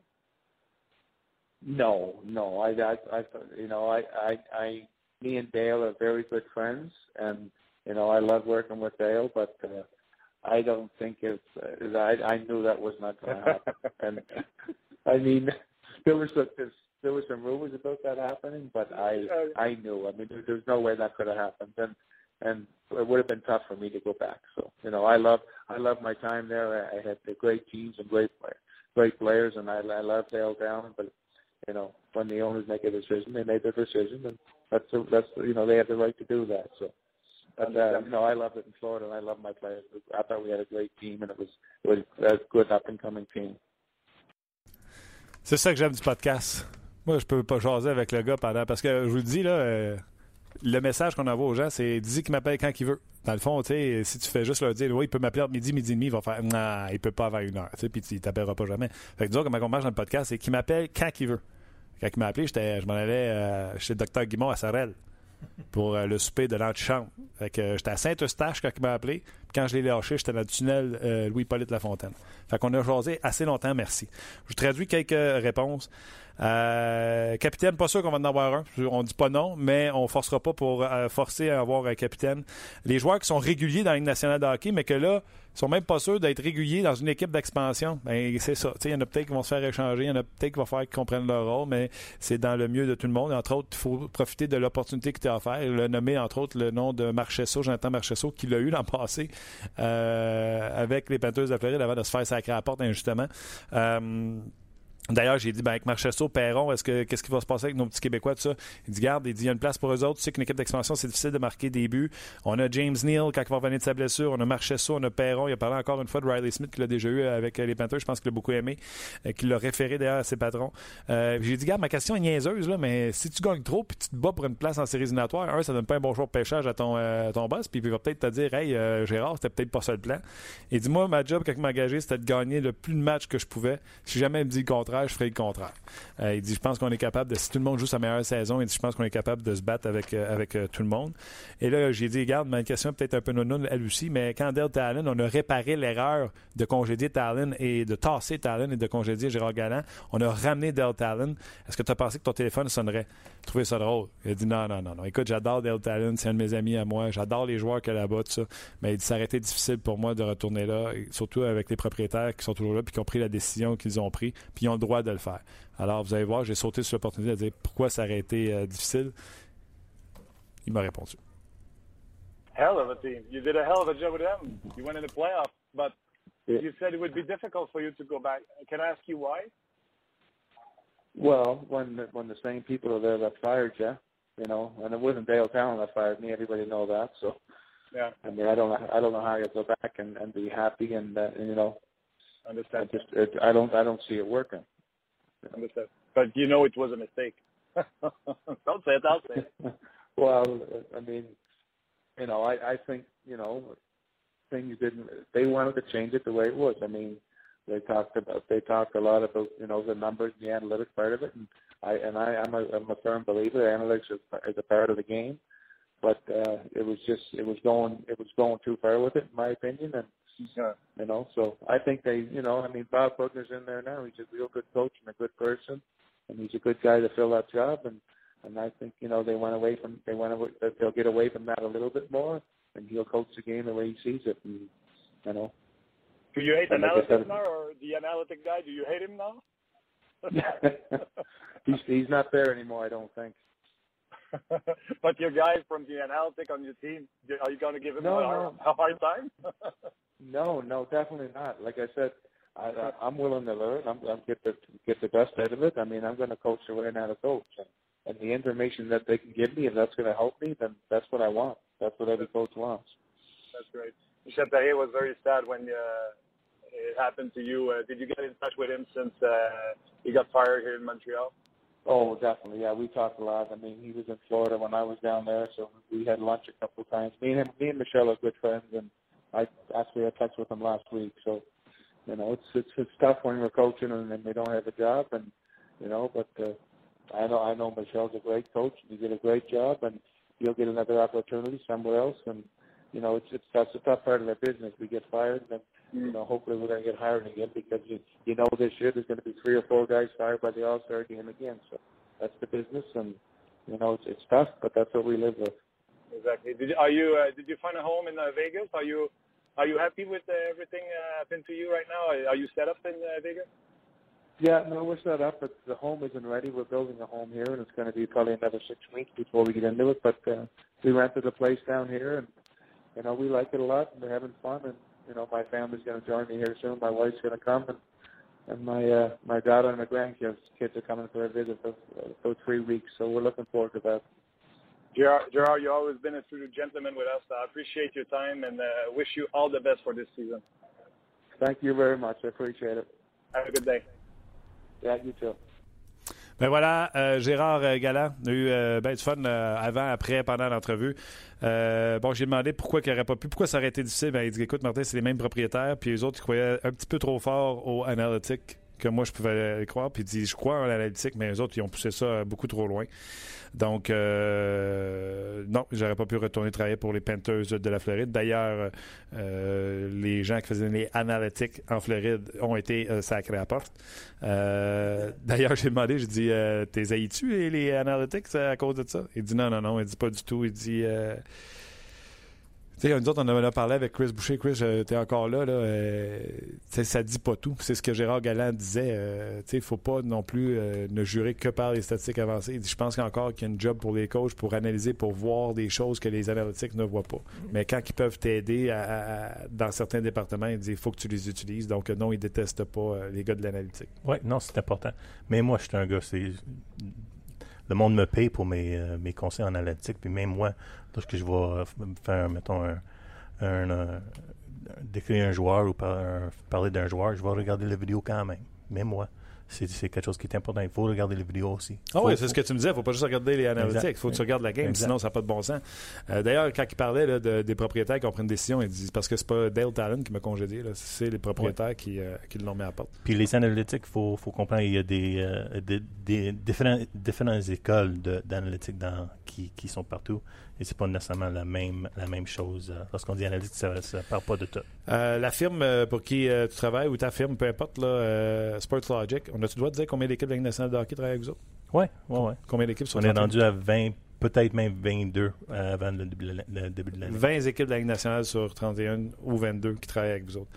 No, no. I, I, I, you know, I, I, I, me and Dale are very good friends, and you know, I love working with Dale, but uh, I don't think it's. Uh, I, I knew that was not going to happen, and I mean, there was a, there was some rumors about that happening, but I, I knew. I mean, there, there's no way that could have happened, and and it would have been tough for me to go back. So, you know, I love, I love my time there. I, I had the great teams and great, play, great players, and I, I love Dale Down, but you know, when the owners make a decision, they make their decision, and that's the, that's the, you know they have the right to do that. So, but you know, I love it in Florida, and I love my players. I thought we had a great team, and it was it was a good up and coming team. C'est ça que j'aime du podcast. Moi, je peux pas jaser avec le gars pendant. Parce que je vous le dis, là, euh, le message qu'on envoie aux gens, c'est dis qu'il m'appelle quand il veut. Dans le fond, si tu fais juste leur dire, oui, il peut m'appeler entre midi, midi et demi, il va faire, non, il peut pas avant une heure, puis il t'appellera pas jamais. Fait que disons, comment on marche dans le podcast, c'est qu'il m'appelle quand il veut. Quand il m'a appelé, je m'en allais euh, chez le docteur Guimond à Sorel pour euh, le souper de l'antichambre. Euh, j'étais à Saint-Eustache quand il m'a appelé. Quand je l'ai lâché, j'étais dans le tunnel euh, Louis-Polyte Lafontaine. Fait qu'on a jasé assez longtemps, merci. Je traduis quelques réponses. Euh, capitaine, pas sûr qu'on va en avoir un. On dit pas non, mais on forcera pas pour euh, forcer à avoir un capitaine. Les joueurs qui sont réguliers dans la Ligue nationale de hockey, mais que là, sont même pas sûrs d'être réguliers dans une équipe d'expansion. Ben, c'est ça. Il y en a peut-être qui vont se faire échanger, il y en a peut-être qui vont faire qu'ils comprennent leur rôle, mais c'est dans le mieux de tout le monde. Entre autres, il faut profiter de l'opportunité qui t'est offerte. Le nommer, entre autres, le nom de Marchesso, Jonathan Marchesso, qui l'a eu l'an passé avec les Panthers de Floride avant de se faire sacrer à la porte injustement. D'ailleurs, j'ai dit, ben, avec Marchesso, Perron, est-ce que, qu'est-ce qui va se passer avec nos petits Québécois, tout ça? Il dit, garde, il dit, il y a une place pour eux autres. Tu sais qu'une équipe d'expansion, c'est difficile de marquer des buts. On a James Neal, quand il va revenir de sa blessure. On a Marchesso, on a Perron. Il a parlé encore une fois de Riley Smith, qu'il a déjà eu avec les Panthers. Je pense qu'il a beaucoup aimé, euh, qu'il l'a référé d'ailleurs à ses patrons. Euh, j'ai dit, garde, ma question est niaiseuse, là, mais si tu gagnes trop puis tu te bats pour une place en séries éliminatoires, un, ça donne pas un bon choix de pêchage à ton, euh, ton boss, puis il va peut-être te dire, hey, Gérard, c'était peut-être pas ça le plan. Et dis-moi, ma job, quand il m'a engagé, c'était de gagner le plus de matchs que je pouvais. Si jamais me dit le contraire, je ferai le contraire. Euh, il dit, je pense qu'on est capable de, si tout le monde joue sa meilleure saison, il dit, je pense qu'on est capable de se battre avec, euh, avec euh, tout le monde. Et là, j'ai dit, regarde, ma question est peut-être un peu non elle aussi, mais quand Dale Talon, on a réparé l'erreur de congédier Talon et de tasser Talon et de congédier Gérard Galland, on a ramené Dale Talon. Est-ce que tu as pensé que ton téléphone sonnerait? Trouvé ça drôle. Il a dit, non, non, non, non. Écoute, j'adore Dale Talon, c'est un de mes amis à moi. J'adore les joueurs qu'il a là-bas, tout ça. Mais il dit, ça aurait été difficile pour moi de retourner là, surtout avec les propriétaires qui sont toujours là puis qui ont pris la décision qu'ils ont pris, puis ils ont droit de le faire. Alors, vous allez voir, j'ai sauté sur l'opportunité de dire pourquoi ça aurait été euh, difficile. Il m'a répondu. Hell of a team. You did a hell of a job with them. You went in the playoffs, but Yeah. you said it would be difficult for you to go back. Can I ask you why? Well, when the, when the same people are there that fired you, you know, and it wasn't Dale Talon that fired me. Everybody know that. So, Yeah, I mean, I don't know, I don't know how you go back and, and be happy and, uh, and you know, I understand. just it, I don't I don't see it working. Understand. But you know it was a mistake. don't say it. I'll say it. well, I mean, you know, I I think you know things didn't. They wanted to change it the way it was. I mean, they talked about they talked a lot about you know the numbers, the analytics part of it, and I and I I'm a I'm a firm believer analytics is, is a part of the game, but uh, it was just it was going it was going too far with it in my opinion, and Yeah. you know, so I think they, you know, I mean, Bob Bugner's in there now. He's a real good coach and a good person, and he's a good guy to fill that job. And and I think you know they went away from they went away, they'll get away from that a little bit more, and he'll coach the game the way he sees it, and you know. Do you hate And like I analysis said- now, or the analytic guy? Do you hate him now? he's he's not there anymore. I don't think. but your guy from the analytic on your team, are you going to give him No, a, hard, no. a hard time? No, no, definitely not. Like I said, I, I, I'm willing to learn. I'm, I'm get the get the best out of it. I mean, I'm going to coach the way I know to coach, and, and the information that they can give me, if that's going to help me, then that's what I want. That's what every coach wants. That's great. Michel Therrien was very sad when uh, it happened to you. Uh, did you get in touch with him since uh, he got fired here in Montreal? Oh, definitely. Yeah, we talked a lot. I mean, he was in Florida when I was down there, so we had lunch a couple of times. Me and him, me and Michelle are good friends, and I actually had touch with him last week. So, you know, it's it's it's tough when you're coaching and then they don't have a job, and you know, but uh, I know I know Michelle's a great coach. He did a great job, and he'll get another opportunity somewhere else. And you know, it's it's that's a tough part of the business. We get fired, and you know, hopefully we're going to get hired again because you you know this year there's going to be three or four guys fired by the All Star game again. So that's the business, and you know, it's it's tough, but that's what we live with. Exactly. Did, are you? Uh, did you find a home in uh, Vegas? Are you? Are you happy with uh, everything uh, happened to you right now? Are, are you set up in uh, Vegas? Yeah, no, we're set up, but the home isn't ready. We're building a home here, and it's going to be probably another six weeks before we get into it. But uh, we rented a place down here, and you know we like it a lot, and we're having fun. And you know my family's going to join me here soon. My wife's going to come, and and my uh, my daughter and my grandkids kids are coming for a visit for for three weeks. So we're looking forward to that. Gerard, Gerard, you've always been a true gentleman with us. I appreciate your time and uh, wish you all the best for this season. Thank you very much. I appreciate it. Have a good day. Yeah, you too. Ben voilà, euh, Gérard euh, Galland a eu euh, ben du fun avant, après, pendant l'entrevue. Bon, j'ai demandé pourquoi il n'aurait pas pu, pourquoi ça aurait été difficile. Ben, il dit écoute, Martin, c'est les mêmes propriétaires, puis les autres, ils croyaient un petit peu trop fort au analytique que moi, je pouvais croire. Puis il dit je crois en analytique, mais les autres, ils ont poussé ça beaucoup trop loin. Donc, euh, non, j'aurais pas pu retourner travailler pour les Panthers de la Floride. D'ailleurs, euh, les gens qui faisaient les analytics en Floride ont été euh, sacrés à la porte. Euh, D'ailleurs, j'ai demandé, j'ai dit, euh, t'es haïs-tu les, les analytics à cause de ça? Il dit non, non, non, il dit pas du tout. Il dit... Tu sais, nous autres, on en a parlé avec Chris Boucher. Chris, euh, t'es encore là. là euh, ça dit pas tout. C'est ce que Gérard Galland disait. Euh, tu sais, il faut pas non plus euh, ne jurer que par les statistiques avancées. Il dit, je pense qu'encore qu'il y a une job pour les coachs pour analyser, pour voir des choses que les analytiques ne voient pas. Mais quand ils peuvent t'aider dans certains départements, il dit, il faut que tu les utilises. Donc, non, il déteste pas euh, les gars de l'analytique. Oui, non, c'est important. Mais moi, je suis un gars, c'est. Le monde me paye pour mes, euh, mes conseils en analytique. Puis même moi, lorsque je vais faire, mettons, un, un, décrire un joueur ou par- un- parler d'un joueur, je vais regarder la vidéo quand même. Mais moi, c'est quelque chose qui est important. Il faut regarder les vidéos aussi. Ah oui, c'est ce que tu me disais. Il ne faut pas juste regarder les analytics. Il faut que tu regardes la game, Exact. sinon ça n'a pas de bon sens. Euh, D'ailleurs, quand il parlait là, de- des propriétaires qui ont pris une décision, il dit parce que c'est pas Dale Talon qui m'a congédié, c'est les propriétaires qui, euh, qui l'ont mis à la porte. Puis les analytiques, il faut, faut comprendre il y a des, euh, des, des différents, différentes écoles de- d'analytique dans- qui, qui sont partout. Et c'est pas nécessairement la même, la même chose. Euh, Lorsqu'on dit analytique, ça ne parle pas de tout. Euh, la firme euh, pour qui euh, tu travailles ou ta firme, peu importe, là, euh, Sports Logic, on a-tu le droit de dire combien d'équipes de la Ligue nationale de hockey travaillent avec vous autres? Oui, oui, oui. Combien d'équipes sont On est rendu à 20, peut-être même 22 euh, avant le début de la- le début de l'année. 20 équipes de la Ligue nationale sur 31 ou 22 qui travaillent avec vous autres.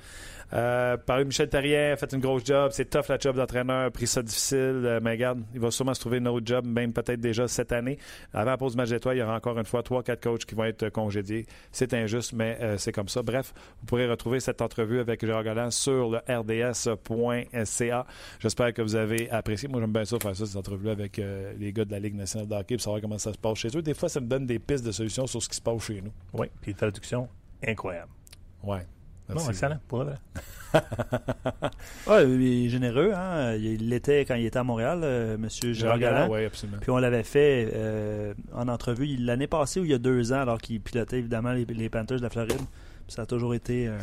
Euh, parler de Michel Terrien, fait une grosse job. C'est tough la job d'entraîneur, pris ça difficile. euh, mais regarde, il va sûrement se trouver un autre job, même peut-être déjà cette année. Avant la pause match d'étoiles, il y aura encore une fois 3-4 coachs qui vont être euh, congédiés. C'est injuste, mais euh, c'est comme ça. Bref, vous pourrez retrouver cette entrevue avec Gérard Galland sur le rds.ca. J'espère que vous avez apprécié. Moi, j'aime bien ça faire ça, cette entrevue avec euh, les gars de la Ligue nationale de hockey pour savoir comment ça se passe chez eux. Des fois, ça me donne des pistes de solutions sur ce qui se passe chez nous. Oui, puis traduction, incroyable. Ouais. Merci. excellent, pour vrai. Ouais, il est généreux. Hein? Il l'était quand il était à Montréal, euh, Monsieur Gérard Galland. Oui, absolument. Puis on l'avait fait euh, en entrevue l'année passée ou il y a deux ans, alors qu'il pilotait évidemment les, les Panthers de la Floride. Puis ça a toujours été euh,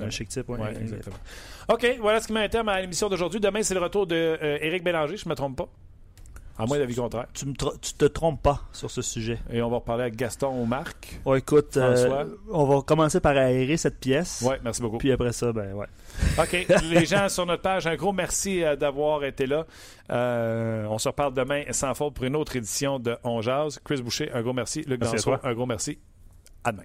un chic type. ouais. Ouais, exactement. OK, voilà ce qui terme à l'émission d'aujourd'hui. Demain, c'est le retour de euh, Éric Bélanger, je ne me trompe pas. À moins d'avis contraire. Tu, tu te trompes pas sur ce sujet. Et on va reparler avec Gaston ou Marc. Oh, écoute, euh, on va commencer par aérer cette pièce. Oui, merci beaucoup. Puis après ça, ben ouais. OK. Les gens sur notre page, un gros merci euh, d'avoir été là. Euh, on se reparle demain sans faute pour une autre édition de On Jazz. Chris Boucher, un gros merci. Luc Merci à toi. un gros merci. À demain.